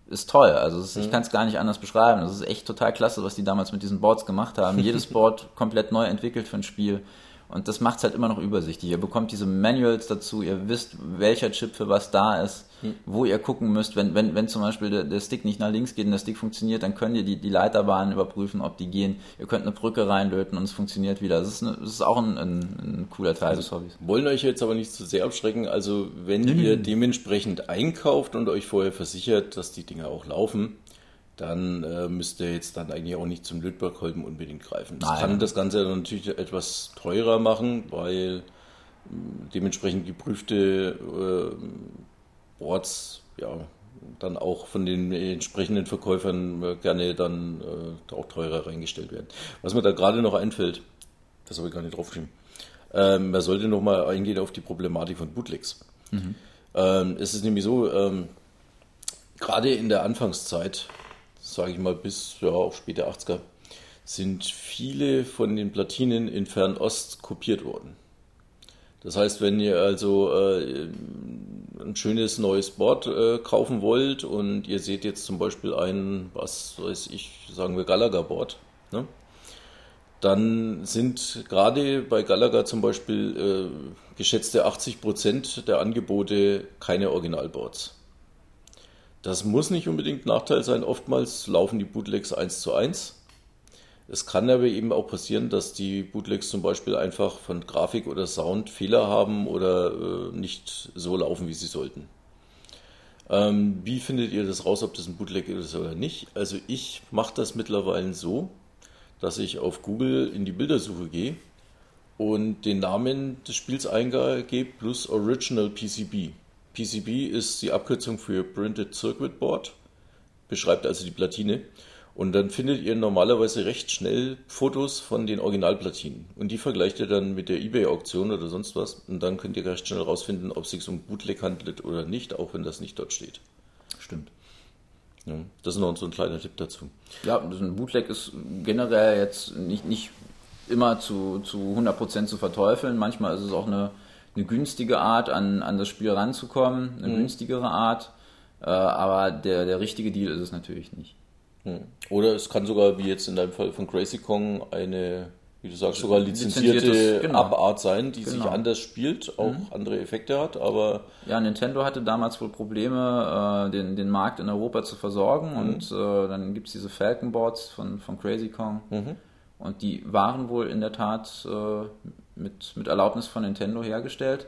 ist toll. Also ist, mhm. ich kann es gar nicht anders beschreiben. Es ist echt total klasse, was die damals mit diesen Boards gemacht haben. Jedes Board komplett neu entwickelt für ein Spiel. Und das macht es halt immer noch übersichtlich. Ihr bekommt diese Manuals dazu, ihr wisst, welcher Chip für was da ist, hm. wo ihr gucken müsst. Wenn, wenn, wenn zum Beispiel der, der, Stick nicht nach links geht und der Stick funktioniert, dann könnt ihr die, die Leiterbahnen überprüfen, ob die gehen. Ihr könnt eine Brücke reinlöten und es funktioniert wieder. Das ist, eine, das ist auch ein, ein, ein cooler Teil des Hobbys. Wollen euch jetzt aber nicht zu sehr abschrecken. Also wenn mhm. ihr dementsprechend einkauft und euch vorher versichert, dass die Dinge auch laufen, dann äh, müsst ihr jetzt dann eigentlich auch nicht zum Lötbergkolben unbedingt greifen. Das Nein. kann das Ganze natürlich etwas teurer machen, weil äh, dementsprechend geprüfte äh, Boards ja dann auch von den entsprechenden Verkäufern äh, gerne dann äh, auch teurer reingestellt werden. Was mir da gerade noch einfällt, das habe ich gar nicht draufgeschrieben, ähm, man sollte noch mal eingehen auf die Problematik von Bootlegs. Mhm. Ähm, es ist nämlich so, ähm, gerade in der Anfangszeit sage ich mal, bis ja, auf späte 80er, sind viele von den Platinen in Fernost kopiert worden. Das heißt, wenn ihr also äh, ein schönes neues Board äh, kaufen wollt und ihr seht jetzt zum Beispiel ein, was weiß ich, sagen wir Gallagher-Board, ne? dann sind gerade bei Gallagher zum Beispiel äh, geschätzte 80 Prozent der Angebote keine Originalboards. Das muss nicht unbedingt Nachteil sein. Oftmals laufen die Bootlegs 1 zu 1. Es kann aber eben auch passieren, dass die Bootlegs zum Beispiel einfach von Grafik oder Sound Fehler haben oder äh, nicht so laufen, wie sie sollten. Ähm, wie findet ihr das raus, ob das ein Bootleg ist oder nicht? Also ich mache das mittlerweile so, dass ich auf Google in die Bildersuche gehe und den Namen des Spiels eingebe plus Original PCB. PCB ist die Abkürzung für Printed Circuit Board, beschreibt also die Platine. Und dann findet ihr normalerweise recht schnell Fotos von den Originalplatinen. Und die vergleicht ihr dann mit der Ebay-Auktion oder sonst was. Und dann könnt ihr recht schnell herausfinden, ob es sich um Bootleg handelt oder nicht, auch wenn das nicht dort steht. Stimmt. Ja, das ist noch so ein kleiner Tipp dazu. Ja, ein Bootleg ist generell jetzt nicht, nicht immer zu, zu 100% zu verteufeln. Manchmal ist es auch eine eine günstige Art, an, an das Spiel ranzukommen, eine mhm. günstigere Art. Äh, aber der, der richtige Deal ist es natürlich nicht. Mhm. Oder es kann sogar, wie jetzt in deinem Fall von Crazy Kong, eine, wie du sagst, sogar lizenzierte genau. Abart sein, die genau. sich anders spielt, auch mhm. andere Effekte hat, aber. Ja, Nintendo hatte damals wohl Probleme, äh, den, den Markt in Europa zu versorgen mhm. und äh, dann gibt es diese Falcon Boards von, von Crazy Kong. Mhm. Und die waren wohl in der Tat äh, mit, mit Erlaubnis von Nintendo hergestellt.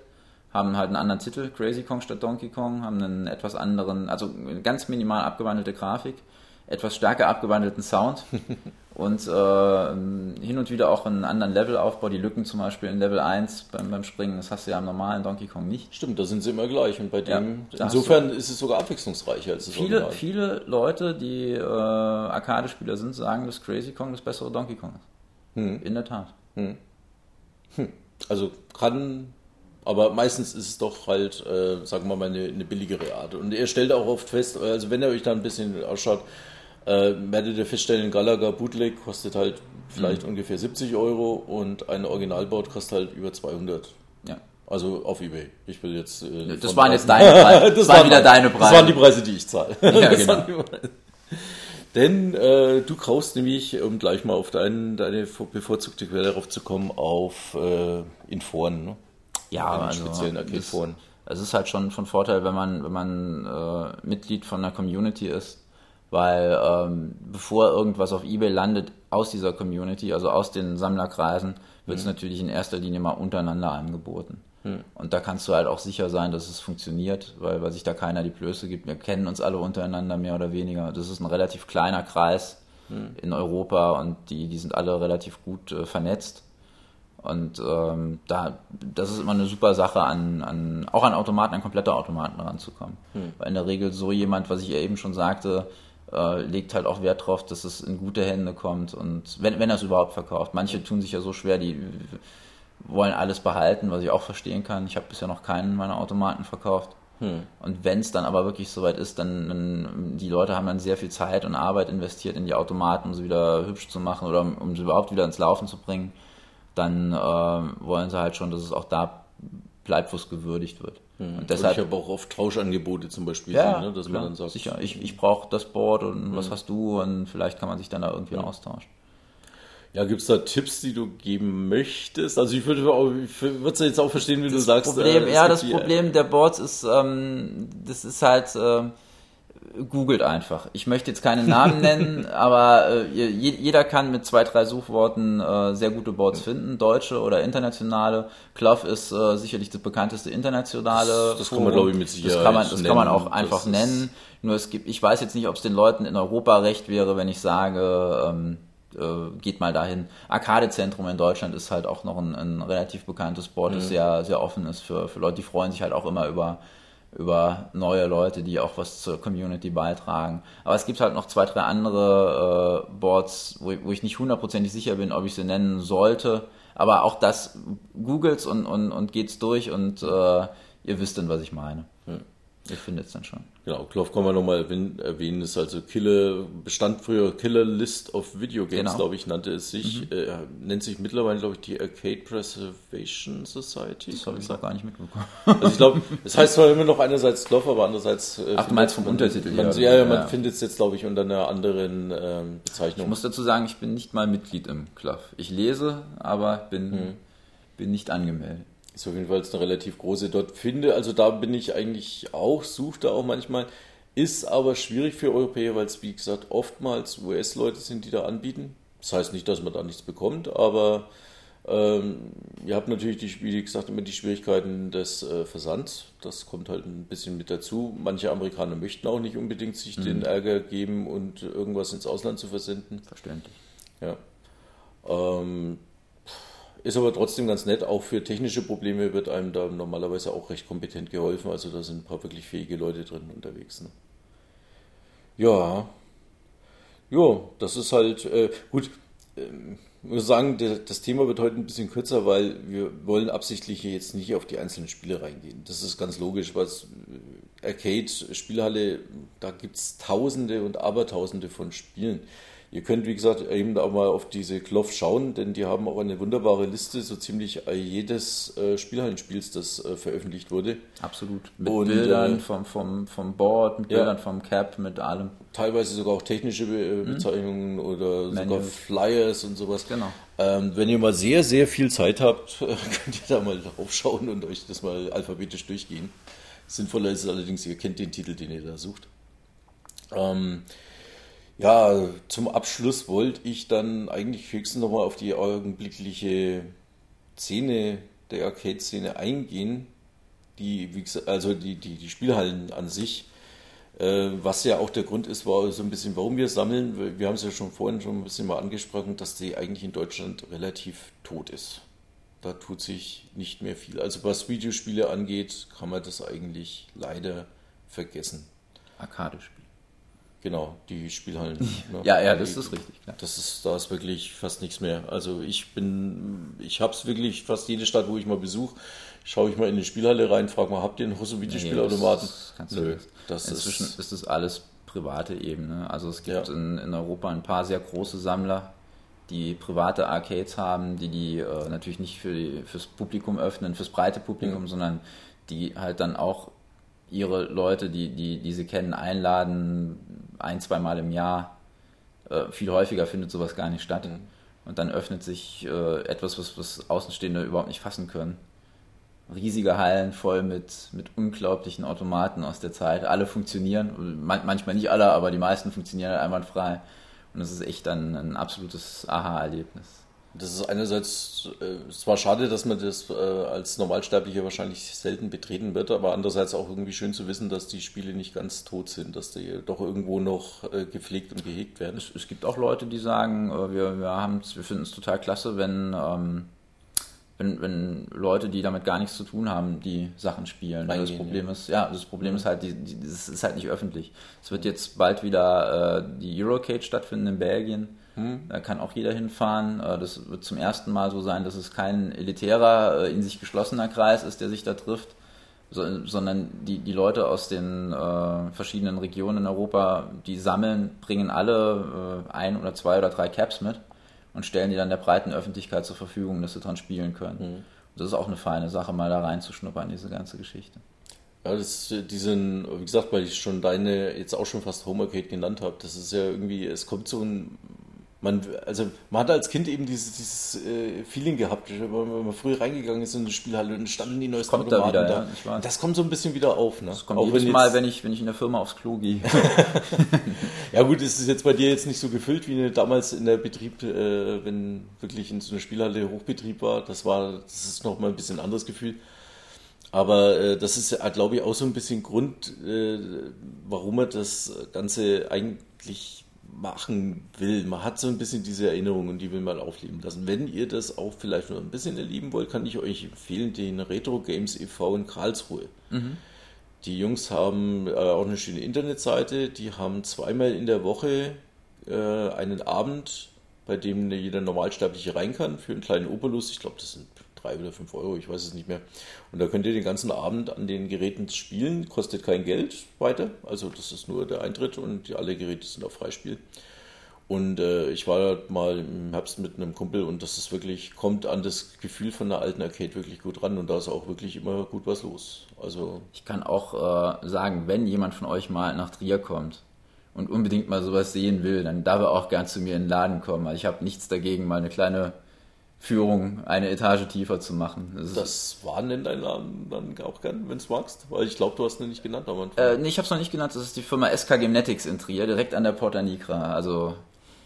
Haben halt einen anderen Titel, Crazy Kong statt Donkey Kong, haben einen etwas anderen, also eine ganz minimal abgewandelte Grafik, etwas stärker abgewandelten Sound und äh, hin und wieder auch einen anderen Levelaufbau. Die Lücken zum Beispiel in Level 1 beim, beim Springen, das hast du ja am normalen Donkey Kong nicht. Stimmt, da sind sie immer gleich und bei dem, ja, insofern ist es sogar abwechslungsreicher als das viele, Original. Viele Leute, die äh, Arcade-Spieler sind, sagen, dass Crazy Kong das bessere Donkey Kong ist. Hm. In der Tat. Hm. Hm. Also kann, aber meistens ist es doch halt, äh, sagen wir mal, eine, eine, billigere Art. Und ihr stellt auch oft fest, also wenn ihr euch da ein bisschen ausschaut, äh, werdet ihr feststellen, Gallagher Bootleg kostet halt vielleicht mhm. ungefähr 70 Euro und ein Originalboard kostet halt über 200. Ja. Also auf Ebay. Ich will jetzt. Äh, das waren jetzt deine Preise. das, das waren wieder deine Preise. Das waren die Preise, die ich zahle. Ja, genau. Denn äh, du kaufst nämlich, um gleich mal auf dein, deine bevorzugte Quelle darauf zu kommen, auf äh, in Foren, ne? Ja, also speziellen Arcade-Foren. Es ist halt schon von Vorteil, wenn man, wenn man äh, Mitglied von einer Community ist, weil ähm, bevor irgendwas auf Ebay landet aus dieser Community, also aus den Sammlerkreisen, wird es mhm. natürlich in erster Linie mal untereinander angeboten. Hm. Und da kannst du halt auch sicher sein, dass es funktioniert, weil, weil sich da keiner die Blöße gibt. Wir kennen uns alle untereinander mehr oder weniger. Das ist ein relativ kleiner Kreis hm. in Europa und die, die sind alle relativ gut äh, vernetzt. Und ähm, da, das ist immer eine super Sache, an, an, auch an Automaten, an komplette Automaten ranzukommen. Hm. Weil in der Regel so jemand, was ich eben schon sagte, äh, legt halt auch Wert drauf, dass es in gute Hände kommt und wenn, wenn er es überhaupt verkauft. Manche tun sich ja so schwer, die wollen alles behalten, was ich auch verstehen kann. Ich habe bisher noch keinen meiner Automaten verkauft. Hm. Und wenn es dann aber wirklich soweit ist, dann, dann, die Leute haben dann sehr viel Zeit und Arbeit investiert in die Automaten, um sie wieder hübsch zu machen oder um, um sie überhaupt wieder ins Laufen zu bringen, dann äh, wollen sie halt schon, dass es auch da bleibt, wo es gewürdigt wird. Mhm. Und deshalb und ich habe auch oft Tauschangebote zum Beispiel, ja, sehen, ne, dass klar, man dann sagt, sicher, ich, ich brauche das Board und mhm. was hast du und vielleicht kann man sich dann da irgendwie mhm. austauschen. Ja, gibt es da Tipps, die du geben möchtest? Also ich würde es jetzt auch verstehen, wie das du sagst. Problem, äh, ja, das Problem der Boards ist, ähm, das ist halt, äh, googelt einfach. Ich möchte jetzt keine Namen nennen, aber äh, jeder kann mit zwei, drei Suchworten äh, sehr gute Boards finden, deutsche oder internationale. Clough ist äh, sicherlich das bekannteste internationale. Das, das kann man, glaube ich, mit Sicherheit Das kann man, das nennen. kann man auch einfach nennen. Nur es gibt, ich weiß jetzt nicht, ob es den Leuten in Europa recht wäre, wenn ich sage, ähm, äh, geht mal dahin. Arcade-Zentrum in Deutschland ist halt auch noch ein, ein relativ bekanntes Board, mhm. das sehr, sehr offen ist für, für Leute, die freuen sich halt auch immer über über neue Leute, die auch was zur Community beitragen. Aber es gibt halt noch zwei, drei andere äh, Boards, wo, wo ich nicht hundertprozentig sicher bin, ob ich sie nennen sollte. Aber auch das googelt und, und, und geht's durch und äh, ihr wisst dann, was ich meine. Hm. Ihr findet es dann schon. Genau, Klopf kann man nochmal erwähnen, ist also Killer, bestand früher Killer List of Video Games, genau. glaube ich, nannte es sich. Mhm. Äh, nennt sich mittlerweile, glaube ich, die Arcade Preservation Society. Das habe ich noch gar nicht mitbekommen. Also ich glaube, es heißt zwar immer noch einerseits Klopf, aber andererseits... Äh, Ach, du meinst vom Untertitel man, Ja, ja, man ja. findet es jetzt, glaube ich, unter einer anderen ähm, Bezeichnung. Ich muss dazu sagen, ich bin nicht mal Mitglied im Klopf. Ich lese, aber bin, mhm. bin nicht angemeldet. Ist auf jeden Fall eine relativ große dort finde. Also da bin ich eigentlich auch, suche da auch manchmal. Ist aber schwierig für Europäer, weil es wie gesagt oftmals US-Leute sind, die da anbieten. Das heißt nicht, dass man da nichts bekommt, aber ähm, ihr habt natürlich, die, wie gesagt, immer die Schwierigkeiten des äh, Versands. Das kommt halt ein bisschen mit dazu. Manche Amerikaner möchten auch nicht unbedingt sich mhm. den Ärger geben und irgendwas ins Ausland zu versenden. Verständlich. Ja. Ähm, ist aber trotzdem ganz nett. Auch für technische Probleme wird einem da normalerweise auch recht kompetent geholfen. Also da sind ein paar wirklich fähige Leute drin unterwegs. Ne? Ja. Ja, das ist halt äh, gut. Ähm, ich muss sagen, das Thema wird heute ein bisschen kürzer, weil wir wollen absichtlich hier jetzt nicht auf die einzelnen Spiele reingehen. Das ist ganz logisch, weil äh, Arcade-Spielhalle, da gibt es Tausende und Abertausende von Spielen. Ihr könnt, wie gesagt, eben auch mal auf diese Kloff schauen, denn die haben auch eine wunderbare Liste, so ziemlich jedes äh, Spielhallenspiels, das äh, veröffentlicht wurde. Absolut. Mit und, Bildern äh, vom, vom, vom Board, mit ja, Bildern vom Cap, mit allem. Teilweise sogar auch technische Be äh, mhm. Bezeichnungen mhm. oder Manuals. sogar Flyers und sowas. Genau. Ähm, wenn ihr mal sehr, sehr viel Zeit habt, könnt ihr da mal drauf schauen und euch das mal alphabetisch durchgehen. Sinnvoller ist es allerdings, ihr kennt den Titel, den ihr da sucht. Ähm, ja, zum Abschluss wollte ich dann eigentlich höchstens nochmal auf die augenblickliche Szene der Arcade-Szene eingehen. Die, also die, die, die Spielhallen an sich. Äh, was ja auch der Grund ist, war so ein bisschen, warum wir sammeln. Wir haben es ja schon vorhin schon ein bisschen mal angesprochen, dass die eigentlich in Deutschland relativ tot ist. Da tut sich nicht mehr viel. Also was Videospiele angeht, kann man das eigentlich leider vergessen. Arcade-Spiele. Genau, die Spielhallen. Ne? ja, ja, das ist richtig. Klar. Das ist, da ist wirklich fast nichts mehr. Also ich bin, ich habe es wirklich fast jede Stadt, wo ich mal besuche, schaue ich mal in die Spielhalle rein, frage mal, habt ihr noch so Videospielautomaten? Nee, das Nö, das Inzwischen ist, ist das alles private Ebene. Also es gibt ja. in, in Europa ein paar sehr große Sammler, die private Arcades haben, die die äh, natürlich nicht für die, fürs Publikum öffnen, fürs breite Publikum, mhm. sondern die halt dann auch ihre Leute, die, die, die sie kennen, einladen, ein, zweimal im Jahr. Äh, viel häufiger findet sowas gar nicht statt. Mhm. Und dann öffnet sich äh, etwas, was, was Außenstehende überhaupt nicht fassen können. Riesige Hallen voll mit, mit unglaublichen Automaten aus der Zeit. Alle funktionieren, man, manchmal nicht alle, aber die meisten funktionieren einwandfrei. Und das ist echt dann ein absolutes Aha-Erlebnis. Das ist einerseits äh, zwar schade, dass man das äh, als Normalsterblicher wahrscheinlich selten betreten wird, aber andererseits auch irgendwie schön zu wissen, dass die Spiele nicht ganz tot sind, dass die doch irgendwo noch äh, gepflegt und gehegt werden. Es, es, gibt auch Leute, die sagen, äh, wir, wir, wir finden es total klasse, wenn, ähm, wenn, wenn Leute, die damit gar nichts zu tun haben, die Sachen spielen. Reingehen, das Problem ja. ist, ja, das Problem ist halt, die, die, das ist halt nicht öffentlich. Es wird jetzt bald wieder äh, die Eurocade stattfinden in Belgien hm. Da kann auch jeder hinfahren. Äh, das wird zum ersten Mal so sein, dass es kein elitärer, äh, in sich geschlossener Kreis ist, der sich da trifft, sondern die, die Leute aus den äh, verschiedenen Regionen in Europa, die sammeln, bringen alle äh, ein oder zwei oder drei Caps mit und stellen die dann der breiten Öffentlichkeit zur Verfügung, dass sie dran spielen können. Mhm. Das ist auch eine feine Sache, mal da reinzuschnuppern, diese ganze Geschichte. Ja, das, diesen, wie gesagt, weil ich schon deine jetzt auch schon fast Home Arcade genannt habe, das ist ja irgendwie, es kommt so ein man, also man hat als Kind eben dieses, dieses äh, Feeling gehabt, wenn man früher reingegangen ist in eine Spielhalle und standen die neuesten kommt Automaten da. Wieder, da. Ja, das kommt so ein bisschen wieder auf. Ne? Das kommt Auch jedes wenn Mal, wenn ich, wenn ich in der Firma aufs Klo gehe. ja gut, es ist jetzt bei dir jetzt nicht so gefüllt wie damals in der Betrieb, äh, wenn wirklich in so einer Spielhalle Hochbetrieb war. Das war, das ist nochmal ein bisschen ein anderes Gefühl. Aber äh, das ist, glaube ich, auch so ein bisschen Grund, äh, warum man das Ganze eigentlich machen will. Man hat so ein bisschen diese Erinnerung und die will man aufleben lassen. Wenn ihr das auch vielleicht nur ein bisschen erleben wollt, kann ich euch empfehlen, den Retro Games e.V. in Karlsruhe. Mhm. Die Jungs haben äh, auch eine schöne Internetseite. Die haben zweimal in der Woche äh, einen Abend, bei dem jeder Normalsterbliche rein kann für einen kleinen Obolus. Ich glaube, das sind drei oder fünf Euro, ich weiß es nicht mehr. Und da könnt ihr den ganzen Abend an den Geräten spielen, kostet kein Geld weiter, also das ist nur der Eintritt und alle Geräte sind auf Freispiel. Und äh, ich war mal im Herbst mit einem Kumpel und das ist wirklich, kommt an das Gefühl von der alten Arcade wirklich gut ran und da ist auch wirklich immer gut was los. Also ich kann auch äh, sagen, wenn jemand von euch mal nach Trier kommt und unbedingt mal sowas sehen will, dann darf er auch gern zu mir in den Laden kommen. Also ich habe nichts dagegen, mal eine kleine Führung eine Etage tiefer zu machen. Das, das war denn dein Laden dann auch gern, wenn du magst? Weil ich glaube, du hast ihn nicht genannt am Anfang. Äh, nee, ich habe es noch nicht genannt. Das ist die Firma SK Gymnetics in Trier, direkt an der Porta Nigra. Also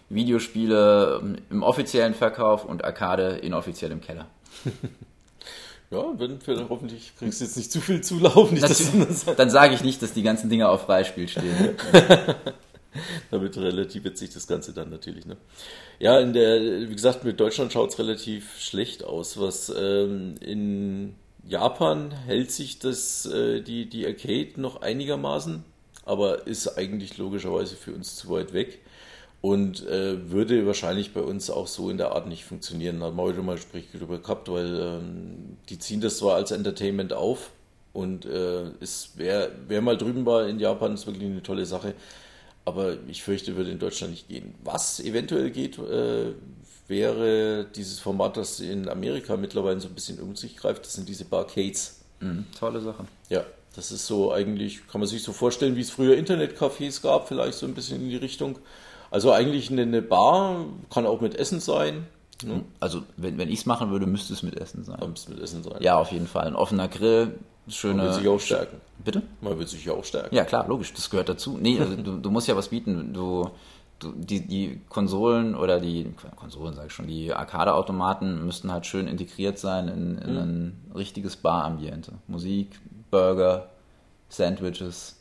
Videospiele im offiziellen Verkauf und Arcade inoffiziell im Keller. ja, wenn für, hoffentlich kriegst du jetzt nicht zu viel Zulauf. Nicht, dann sage ich nicht, dass die ganzen Dinge auf Freispiel stehen. Damit relativiert sich das Ganze dann natürlich. Ne? Ja, in der, wie gesagt, mit Deutschland schaut es relativ schlecht aus. Was ähm, in Japan hält sich das, äh, die, die Arcade noch einigermaßen, aber ist eigentlich logischerweise für uns zu weit weg und äh, würde wahrscheinlich bei uns auch so in der Art nicht funktionieren. Da haben wir heute mal Gespräch darüber gehabt, weil ähm, die ziehen das zwar als Entertainment auf und äh, es wer, wer mal drüben war in Japan, ist wirklich eine tolle Sache. Aber ich fürchte, würde in Deutschland nicht gehen. Was eventuell geht, äh, wäre dieses Format, das in Amerika mittlerweile so ein bisschen um sich greift. Das sind diese Barcades. Mhm, tolle Sache. Ja, das ist so eigentlich, kann man sich so vorstellen, wie es früher Internetcafés gab, vielleicht so ein bisschen in die Richtung. Also eigentlich eine Bar, kann auch mit Essen sein. Ne? Also wenn, wenn ich es machen würde, müsste es mit Essen sein. Müsste mit Essen sein. Ja, auf jeden Fall. Ein offener Grill, schöne. Man will sich auch stärken. Bitte? Man will sich ja auch stärken. Ja, klar, logisch, das gehört dazu. Nee, also du, du musst ja was bieten. Du, du, die, die Konsolen oder die Konsolen, sag ich schon, die Arcade-Automaten müssten halt schön integriert sein in, in mhm. ein richtiges Bar-Ambiente. Musik, Burger, Sandwiches,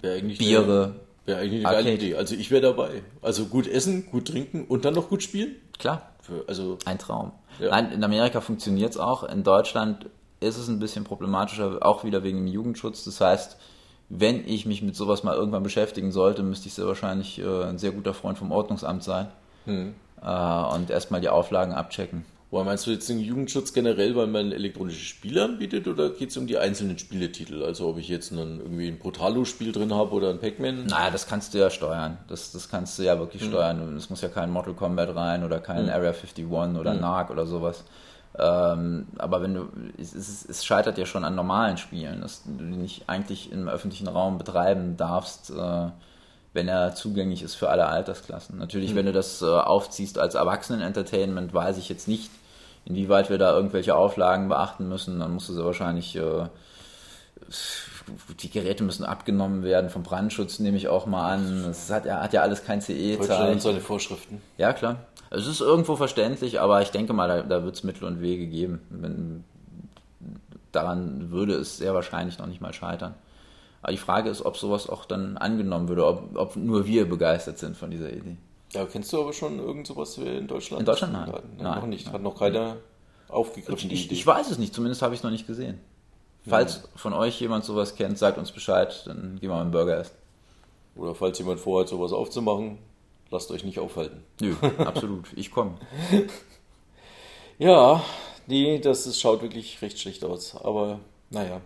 Biere. Wäre eigentlich eine geile Idee. Also ich wäre dabei. Also gut essen, gut trinken und dann noch gut spielen? Klar. Für, also Ein Traum. Ja. Nein, in Amerika funktioniert es auch. In Deutschland ist es ein bisschen problematischer, auch wieder wegen dem Jugendschutz. Das heißt, wenn ich mich mit sowas mal irgendwann beschäftigen sollte, müsste ich sehr wahrscheinlich äh, ein sehr guter Freund vom Ordnungsamt sein hm. äh, und erstmal die Auflagen abchecken. Woher meinst du jetzt den Jugendschutz generell, weil man elektronische Spiele anbietet oder geht es um die einzelnen Spieletitel? Also ob ich jetzt einen, irgendwie ein Brutalo-Spiel drin habe oder ein Pac-Man? Naja, das kannst du ja steuern. Das, das kannst du ja wirklich hm. steuern. Es muss ja kein Mortal Kombat rein oder kein hm. Area 51 oder hm. NARC oder sowas. Ähm, aber wenn du, es, es, es, scheitert ja schon an normalen Spielen, dass du die nicht eigentlich im öffentlichen Raum betreiben darfst, äh, wenn er zugänglich ist für alle Altersklassen. Natürlich, mhm. wenn du das äh, aufziehst als Erwachsenen-Entertainment, weiß ich jetzt nicht, inwieweit wir da irgendwelche Auflagen beachten müssen. Dann musst du sie wahrscheinlich, äh, die Geräte müssen abgenommen werden vom Brandschutz, nehme ich auch mal an. Es hat, hat ja alles kein CE-Zeichen. Deutschland seine Vorschriften. Ja, klar. Es ist irgendwo verständlich, aber ich denke mal, da, da wird es Mittel und Wege geben. Wenn, daran würde es sehr wahrscheinlich noch nicht mal scheitern. Aber die Frage ist, ob sowas auch dann angenommen würde, ob, ob nur wir begeistert sind von dieser Idee. Ja, kennst du aber schon irgend sowas in Deutschland? In Deutschland nein. nein, noch nicht. Nein. Hat noch keiner aufgegriffen. Ich, ich, weiß es nicht, zumindest habe ich es noch nicht gesehen. Falls von euch jemand sowas kennt, sagt uns Bescheid, dann gehen wir mal einen Burger essen. Oder falls jemand vorhat, sowas aufzumachen, lasst euch nicht aufhalten. Nö, absolut. Ich komme. ja, nee, das ist, schaut wirklich recht schlecht aus. Aber naja,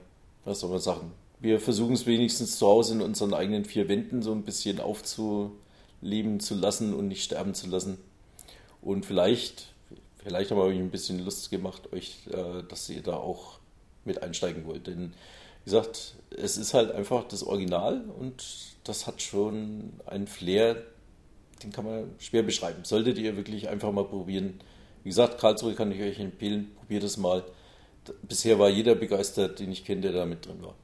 was soll man sagen? Wir versuchen es wenigstens zu Hause in unseren eigenen vier Wänden so ein bisschen aufzuleben zu lassen und nicht sterben zu lassen. Und vielleicht, vielleicht haben wir euch ein bisschen Lust gemacht, euch, äh, dass ihr da auch mit einsteigen wollt. Denn wie gesagt, es ist halt einfach das Original und das hat schon einen Flair, den kann man schwer beschreiben. Solltet ihr wirklich einfach mal probieren. Wie gesagt, Karlsruhe kann ich euch empfehlen, probiert es mal. Bisher war jeder begeistert, den ich kenne, der da mit drin war.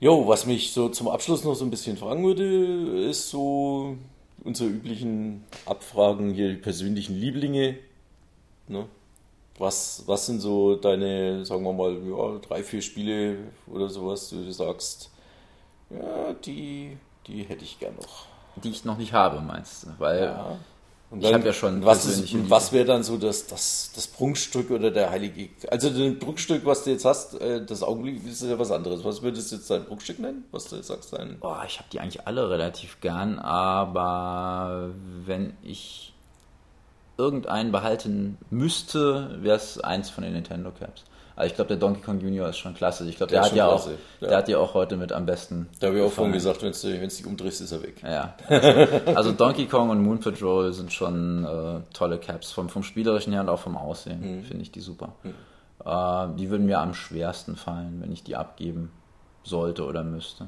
Jo, was mich so zum Abschluss noch so ein bisschen fragen würde, ist so unsere üblichen Abfragen hier, die persönlichen Lieblinge. Ne? Was, was sind so deine, sagen wir mal, ja, drei, vier Spiele oder sowas, du sagst, ja, die, die hätte ich gern noch. Die ich noch nicht habe, meinst du? Weil Ja. Und ich habe ja schon was, ist, was wäre dann so das, das, das Prunkstück oder der heilige. Also das Prunkstück, was du jetzt hast, äh, das Augenblick ist ja was anderes. Was würdest du jetzt dein Prunkstück nennen? Was du jetzt sagst, dein. Oh, ich habe die eigentlich alle relativ gern, aber wenn ich irgendeinen behalten müsste, wäre es eins von den Nintendo Caps. Also ich glaube, der Donkey Kong Junior ist schon klasse. Ich glaube, Der der, hat ja auch, ja. der hat ja auch heute mit am besten. Da habe ich auch vorhin gesagt, wenn du dich umdrehst, ist er weg. Ja. Also Donkey Kong und Moon Patrol sind schon äh, tolle Caps. Vom, vom spielerischen her und auch vom Aussehen Mhm. finde ich die super. Äh, die würden mir am schwersten fallen, wenn ich die abgeben sollte oder müsste.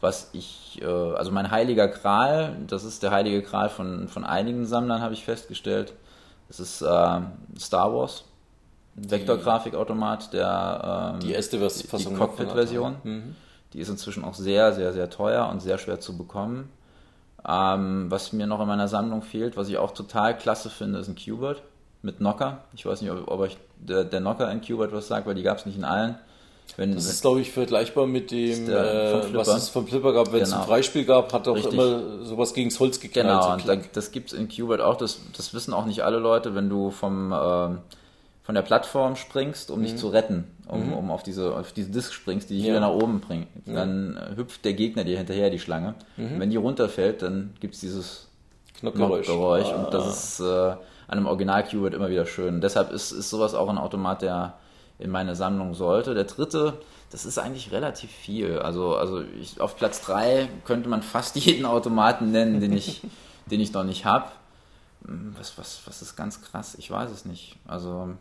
Was ich, äh, also mein heiliger Gral, das ist der heilige Gral von, von einigen Sammlern, habe ich festgestellt. Das ist äh, Star Wars. Vektorgrafikautomat, der ähm, Die erste Vers- die Cockpit-Version. Mhm. Die ist inzwischen auch sehr, sehr, sehr teuer und sehr schwer zu bekommen. Ähm, was mir noch in meiner Sammlung fehlt, was ich auch total klasse finde, ist ein Qbert mit Knocker. Ich weiß nicht, ob, ob euch der, der Knocker in Qbert was sagt, weil die gab es nicht in allen. Wenn, Das ist, glaube ich, vergleichbar mit dem, der äh, was es vom Flipper gab. Wenn es Genau. ein Freispiel gab, hat auch Richtig. immer sowas gegens Holz geknallt. Genau, so und da, das gibt es in Qbert auch. Das, das wissen auch nicht alle Leute, wenn du vom, ähm, von der Plattform springst, um dich zu retten, um, um auf diese, auf diese Disk springst, die dich Mhm. Ja. wieder nach oben bringt. Dann äh, hüpft der Gegner dir hinterher, die Schlange. Mhm. Wenn die runterfällt, dann gibt es dieses Knockgeräusch. Geräusch. Und Ah. das ist äh, an einem Original Qbert immer wieder schön. Und deshalb ist, ist sowas auch ein Automat, der in meine Sammlung sollte. Der dritte, das ist eigentlich relativ viel. Also, also ich, auf Platz 3 könnte man fast jeden Automaten nennen, den ich, den ich noch nicht habe. Was, was, was ist ganz krass? Ich weiß es nicht. Also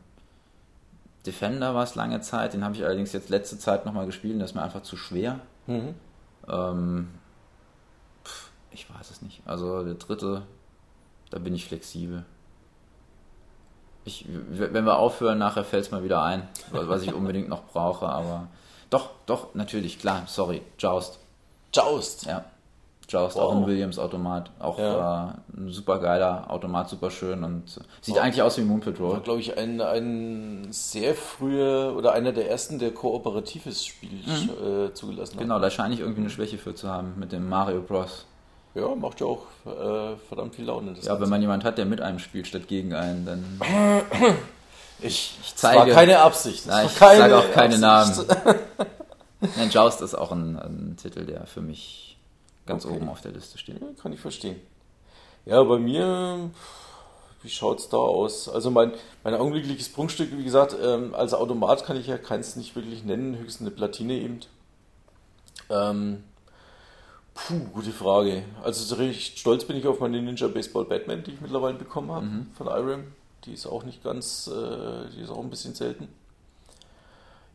Defender war es lange Zeit, den habe ich allerdings jetzt letzte Zeit nochmal gespielt und der ist mir einfach zu schwer. Mhm. Ähm, pf, ich weiß es nicht. Also der dritte, da bin ich flexibel. Ich, wenn wir aufhören, nachher fällt es mal wieder ein, was was ich unbedingt noch brauche, aber doch, doch, natürlich, klar, sorry, Joust, Joust. ja. Joust, Wow. auch ein Williams-Automat, auch Ja. äh, ein super geiler Automat, super schön und sieht Wow. eigentlich aus wie Moon War, Patrol. glaube ich, ein, ein sehr früher oder einer der ersten, der kooperatives Spiel äh, zugelassen hat. Genau, da scheine ich irgendwie eine Schwäche für zu haben mit dem Mario Bros. Ja, macht ja auch äh, verdammt viel Laune. Das Ja, wenn Ganze. man jemand hat, der mit einem spielt statt gegen einen, dann ich, ich das zeige- war keine Absicht. Das war ich keine sage auch keine Absicht. Namen. Nein, Joust ist auch ein, ein Titel, der für mich ganz Okay. oben auf der Liste steht. Ja, kann ich verstehen. Ja, bei mir, wie schaut's da aus? Also mein, mein augenblickliches Prunkstück, wie gesagt, ähm, als Automat kann ich ja keins nicht wirklich nennen, höchstens eine Platine eben. Ähm, puh, gute Frage. Also so recht stolz bin ich auf meine Ninja Baseball Batman, die ich mittlerweile bekommen habe von Irem. Die ist auch nicht ganz, äh, die ist auch ein bisschen selten.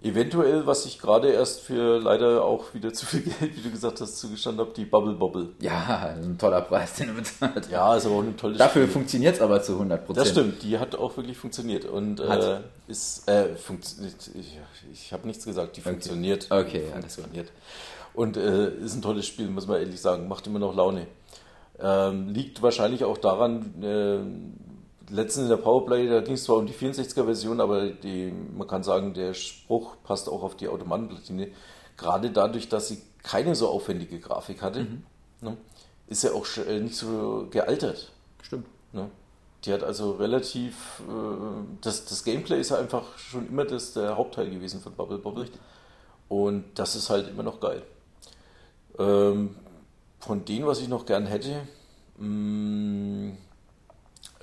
Eventuell, was ich gerade erst für leider auch wieder zu viel Geld, wie du gesagt hast, zugestanden habe, die Bubble Bobble. Ja, ein toller Preis, den du bezahlt. Ja, ist aber auch ein tolles Dafür funktioniert es aber zu 100 Prozent. Das stimmt, die hat auch wirklich funktioniert und äh, ist äh, funktioniert. Ich, ich habe nichts gesagt, die funktioniert. Okay, die alles funktioniert. Und äh, ist ein tolles Spiel, muss man ehrlich sagen, macht immer noch Laune. Ähm, liegt wahrscheinlich auch daran, äh, letztens in der Powerplay, da ging es zwar um die 64er-Version, aber die, man kann sagen, der Spruch passt auch auf die Automatenplatine. Gerade dadurch, dass sie keine so aufwendige Grafik hatte, ne, ist er auch äh, nicht so gealtert. Stimmt. Ne? Die hat also relativ. Äh, das, das Gameplay ist ja einfach schon immer das, der Hauptteil gewesen von Bubble Bobble. Und das ist halt immer noch geil. Ähm, von denen, was ich noch gern hätte, mh,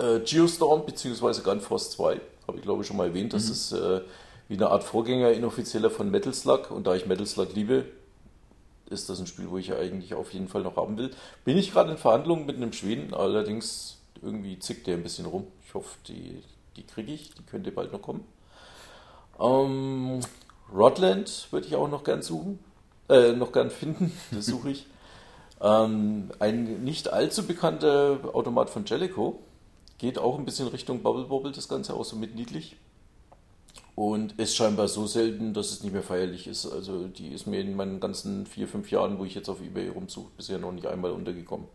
äh, Geostorm bzw. Gunforce 2, habe ich glaube ich schon mal erwähnt. Das ist äh, wie eine Art Vorgänger inoffizieller von Metal Slug. Und da ich Metal Slug liebe, ist das ein Spiel, wo ich ja eigentlich auf jeden Fall noch haben will. Bin ich gerade in Verhandlungen mit einem Schweden, allerdings irgendwie zickt der ein bisschen rum. Ich hoffe, die, die kriege ich, die könnte bald noch kommen. Ähm, Rodland würde ich auch noch gern suchen, äh, noch gern finden, das suche ich. ähm, ein nicht allzu bekannter Automat von Jellico. Geht auch ein bisschen Richtung Bubble Bobble, das Ganze auch so mit niedlich. Und ist scheinbar so selten, dass es nicht mehr feierlich ist. Also die ist mir in meinen ganzen vier, fünf Jahren, wo ich jetzt auf Ebay rumsuche, bisher noch nicht einmal untergekommen.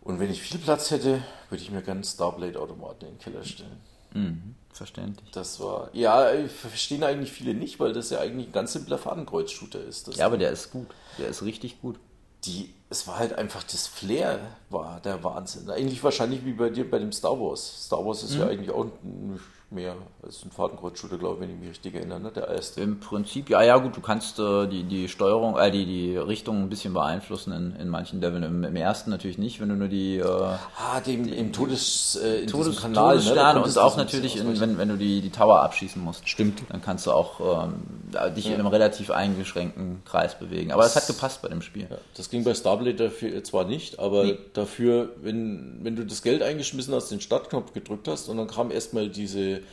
Und wenn ich viel Platz hätte, würde ich mir gerne Starblade-Automaten in den Keller stellen. Mhm, verständlich. Das war, ja, verstehen eigentlich viele nicht, weil das ja eigentlich ein ganz simpler Fadenkreuz-Shooter ist. ja, aber der ist gut. Der ist richtig gut. Die, es war halt einfach das Flair, war der Wahnsinn. Eigentlich wahrscheinlich wie bei dir bei dem Star Wars. Star Wars ist mhm. ja eigentlich auch nicht mehr als ein Fadenkreuz-Shooter, glaube ich, wenn ich mich richtig erinnere, ne? der erste. Im Prinzip, ja, ja, gut, du kannst äh, die, die Steuerung, äh, die, die Richtung ein bisschen beeinflussen in, in manchen Leveln. Im, Im, ersten natürlich nicht, wenn du nur die. Äh, ah, dem, im Todes, äh, in Todes, Kanal, Todessterne ne? und auch natürlich, in, wenn, wenn du die, die Tower abschießen musst. Stimmt. Dann kannst du auch ähm, dich ja. in einem relativ eingeschränkten Kreis bewegen. Aber es hat gepasst bei dem Spiel. Ja, das ging bei Starblade dafür zwar nicht, aber nee. dafür, wenn, wenn du das Geld eingeschmissen hast, den Startknopf gedrückt hast und dann kam erstmal diese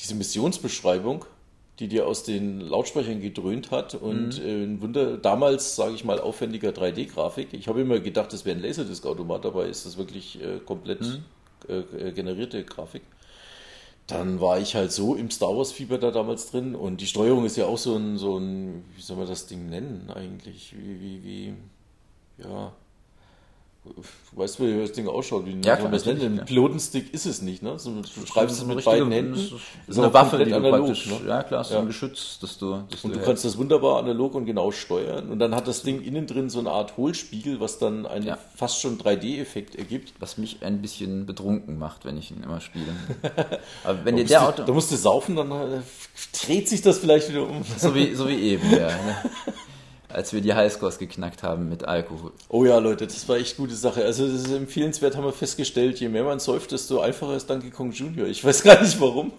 diese Missionsbeschreibung, die dir aus den Lautsprechern gedröhnt hat und mhm. äh, ein Wunder, damals, sage ich mal, aufwendiger 3D-Grafik. Ich habe immer gedacht, das wäre ein Laserdisc-Automat, dabei ist das wirklich äh, komplett mhm. äh, äh generierte Grafik. Dann war ich halt so im Star Wars-Fieber da damals drin und die Steuerung ist ja auch so ein, so ein, wie soll man das Ding nennen eigentlich? Wie, wie, wie, ja, Du weißt, wie das Ding ausschaut, wie ja, klar, das nennt. Ein Pilotenstick ist es nicht, ne? Du schreibst es mit richtige, beiden Händen. Das ist, eine Waffe, die analog, praktisch, ne? ja klar, so ja. ein Geschütz, dass du, dass Und du, du kannst das wunderbar analog und genau steuern. Und dann hat das Ding innen drin so eine Art Hohlspiegel, was dann einen ja. fast schon 3D-Effekt ergibt. Was mich ein bisschen betrunken macht, wenn ich ihn immer spiele. Aber wenn dir der Auto... Da musst du saufen, dann äh, dreht sich das vielleicht wieder um. So wie, so wie eben, ja. Ne? als wir die Highscores geknackt haben mit Alkohol. Oh ja, Leute, das war echt gute Sache. Also das ist empfehlenswert, haben wir festgestellt, je mehr man säuft, desto einfacher ist Donkey Kong Junior. Ich weiß gar nicht warum.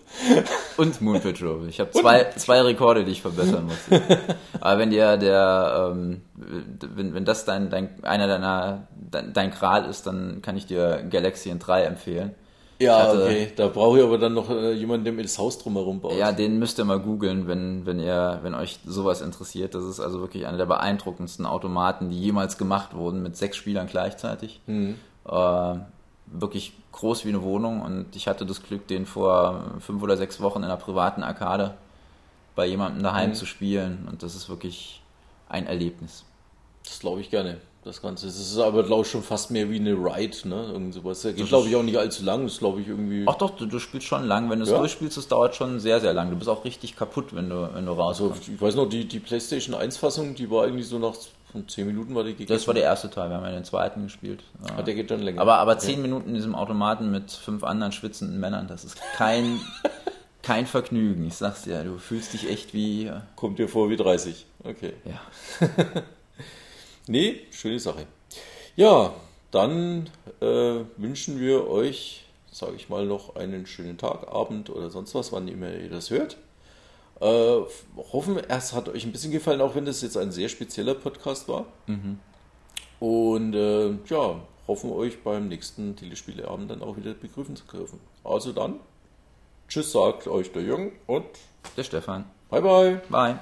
Und Moon Patrol. Ich habe zwei, zwei Rekorde, die ich verbessern muss. Aber wenn dir der, ähm, wenn, wenn das dein, dein einer deiner dein, dein Kral ist, dann kann ich dir Galaxian 3 empfehlen. Ja, hatte, okay. Da brauche ich aber dann noch äh, jemanden, der mir das Haus drumherum baut. Ja, den müsst ihr mal googeln, wenn, wenn ihr, wenn euch sowas interessiert. Das ist also wirklich einer der beeindruckendsten Automaten, die jemals gemacht wurden, mit sechs Spielern gleichzeitig. Mhm. Äh, wirklich groß wie eine Wohnung und ich hatte das Glück, den vor fünf oder sechs Wochen in einer privaten Arkade bei jemandem daheim mhm. zu spielen und das ist wirklich ein Erlebnis. Das glaube ich gerne das Ganze. Es ist aber, glaube ich, schon fast mehr wie eine Ride, ne? Irgend sowas. Das geht, glaube ich, auch nicht allzu lang. Das glaube ich irgendwie. Ach doch, du, du spielst schon lang. Wenn du es ja? durchspielst, das dauert schon sehr, sehr lang. Du bist auch richtig kaputt, wenn du, wenn du rauskommst. Also, ich weiß noch, die, die PlayStation 1-Fassung, die war irgendwie so nach 10 Minuten war die gegessen. Das war der erste Teil, wir haben ja den zweiten gespielt. Ah, der geht dann länger. Aber, aber 10 ja. Minuten in diesem Automaten mit fünf anderen schwitzenden Männern, das ist kein, kein Vergnügen. Ich sag's dir, du fühlst dich echt wie. Kommt dir vor wie 30. Okay. Ja. nee, schöne Sache. Ja, dann äh, wünschen wir euch, sage ich mal, noch einen schönen Tag, Abend oder sonst was, wann immer ihr das hört. Äh, hoffen, es hat euch ein bisschen gefallen, auch wenn das jetzt ein sehr spezieller Podcast war. Mhm. Und äh, ja, hoffen euch beim nächsten Telespieleabend dann auch wieder begrüßen zu dürfen. Also dann, tschüss sagt euch der Jürgen und der Stefan. Bye bye. Bye.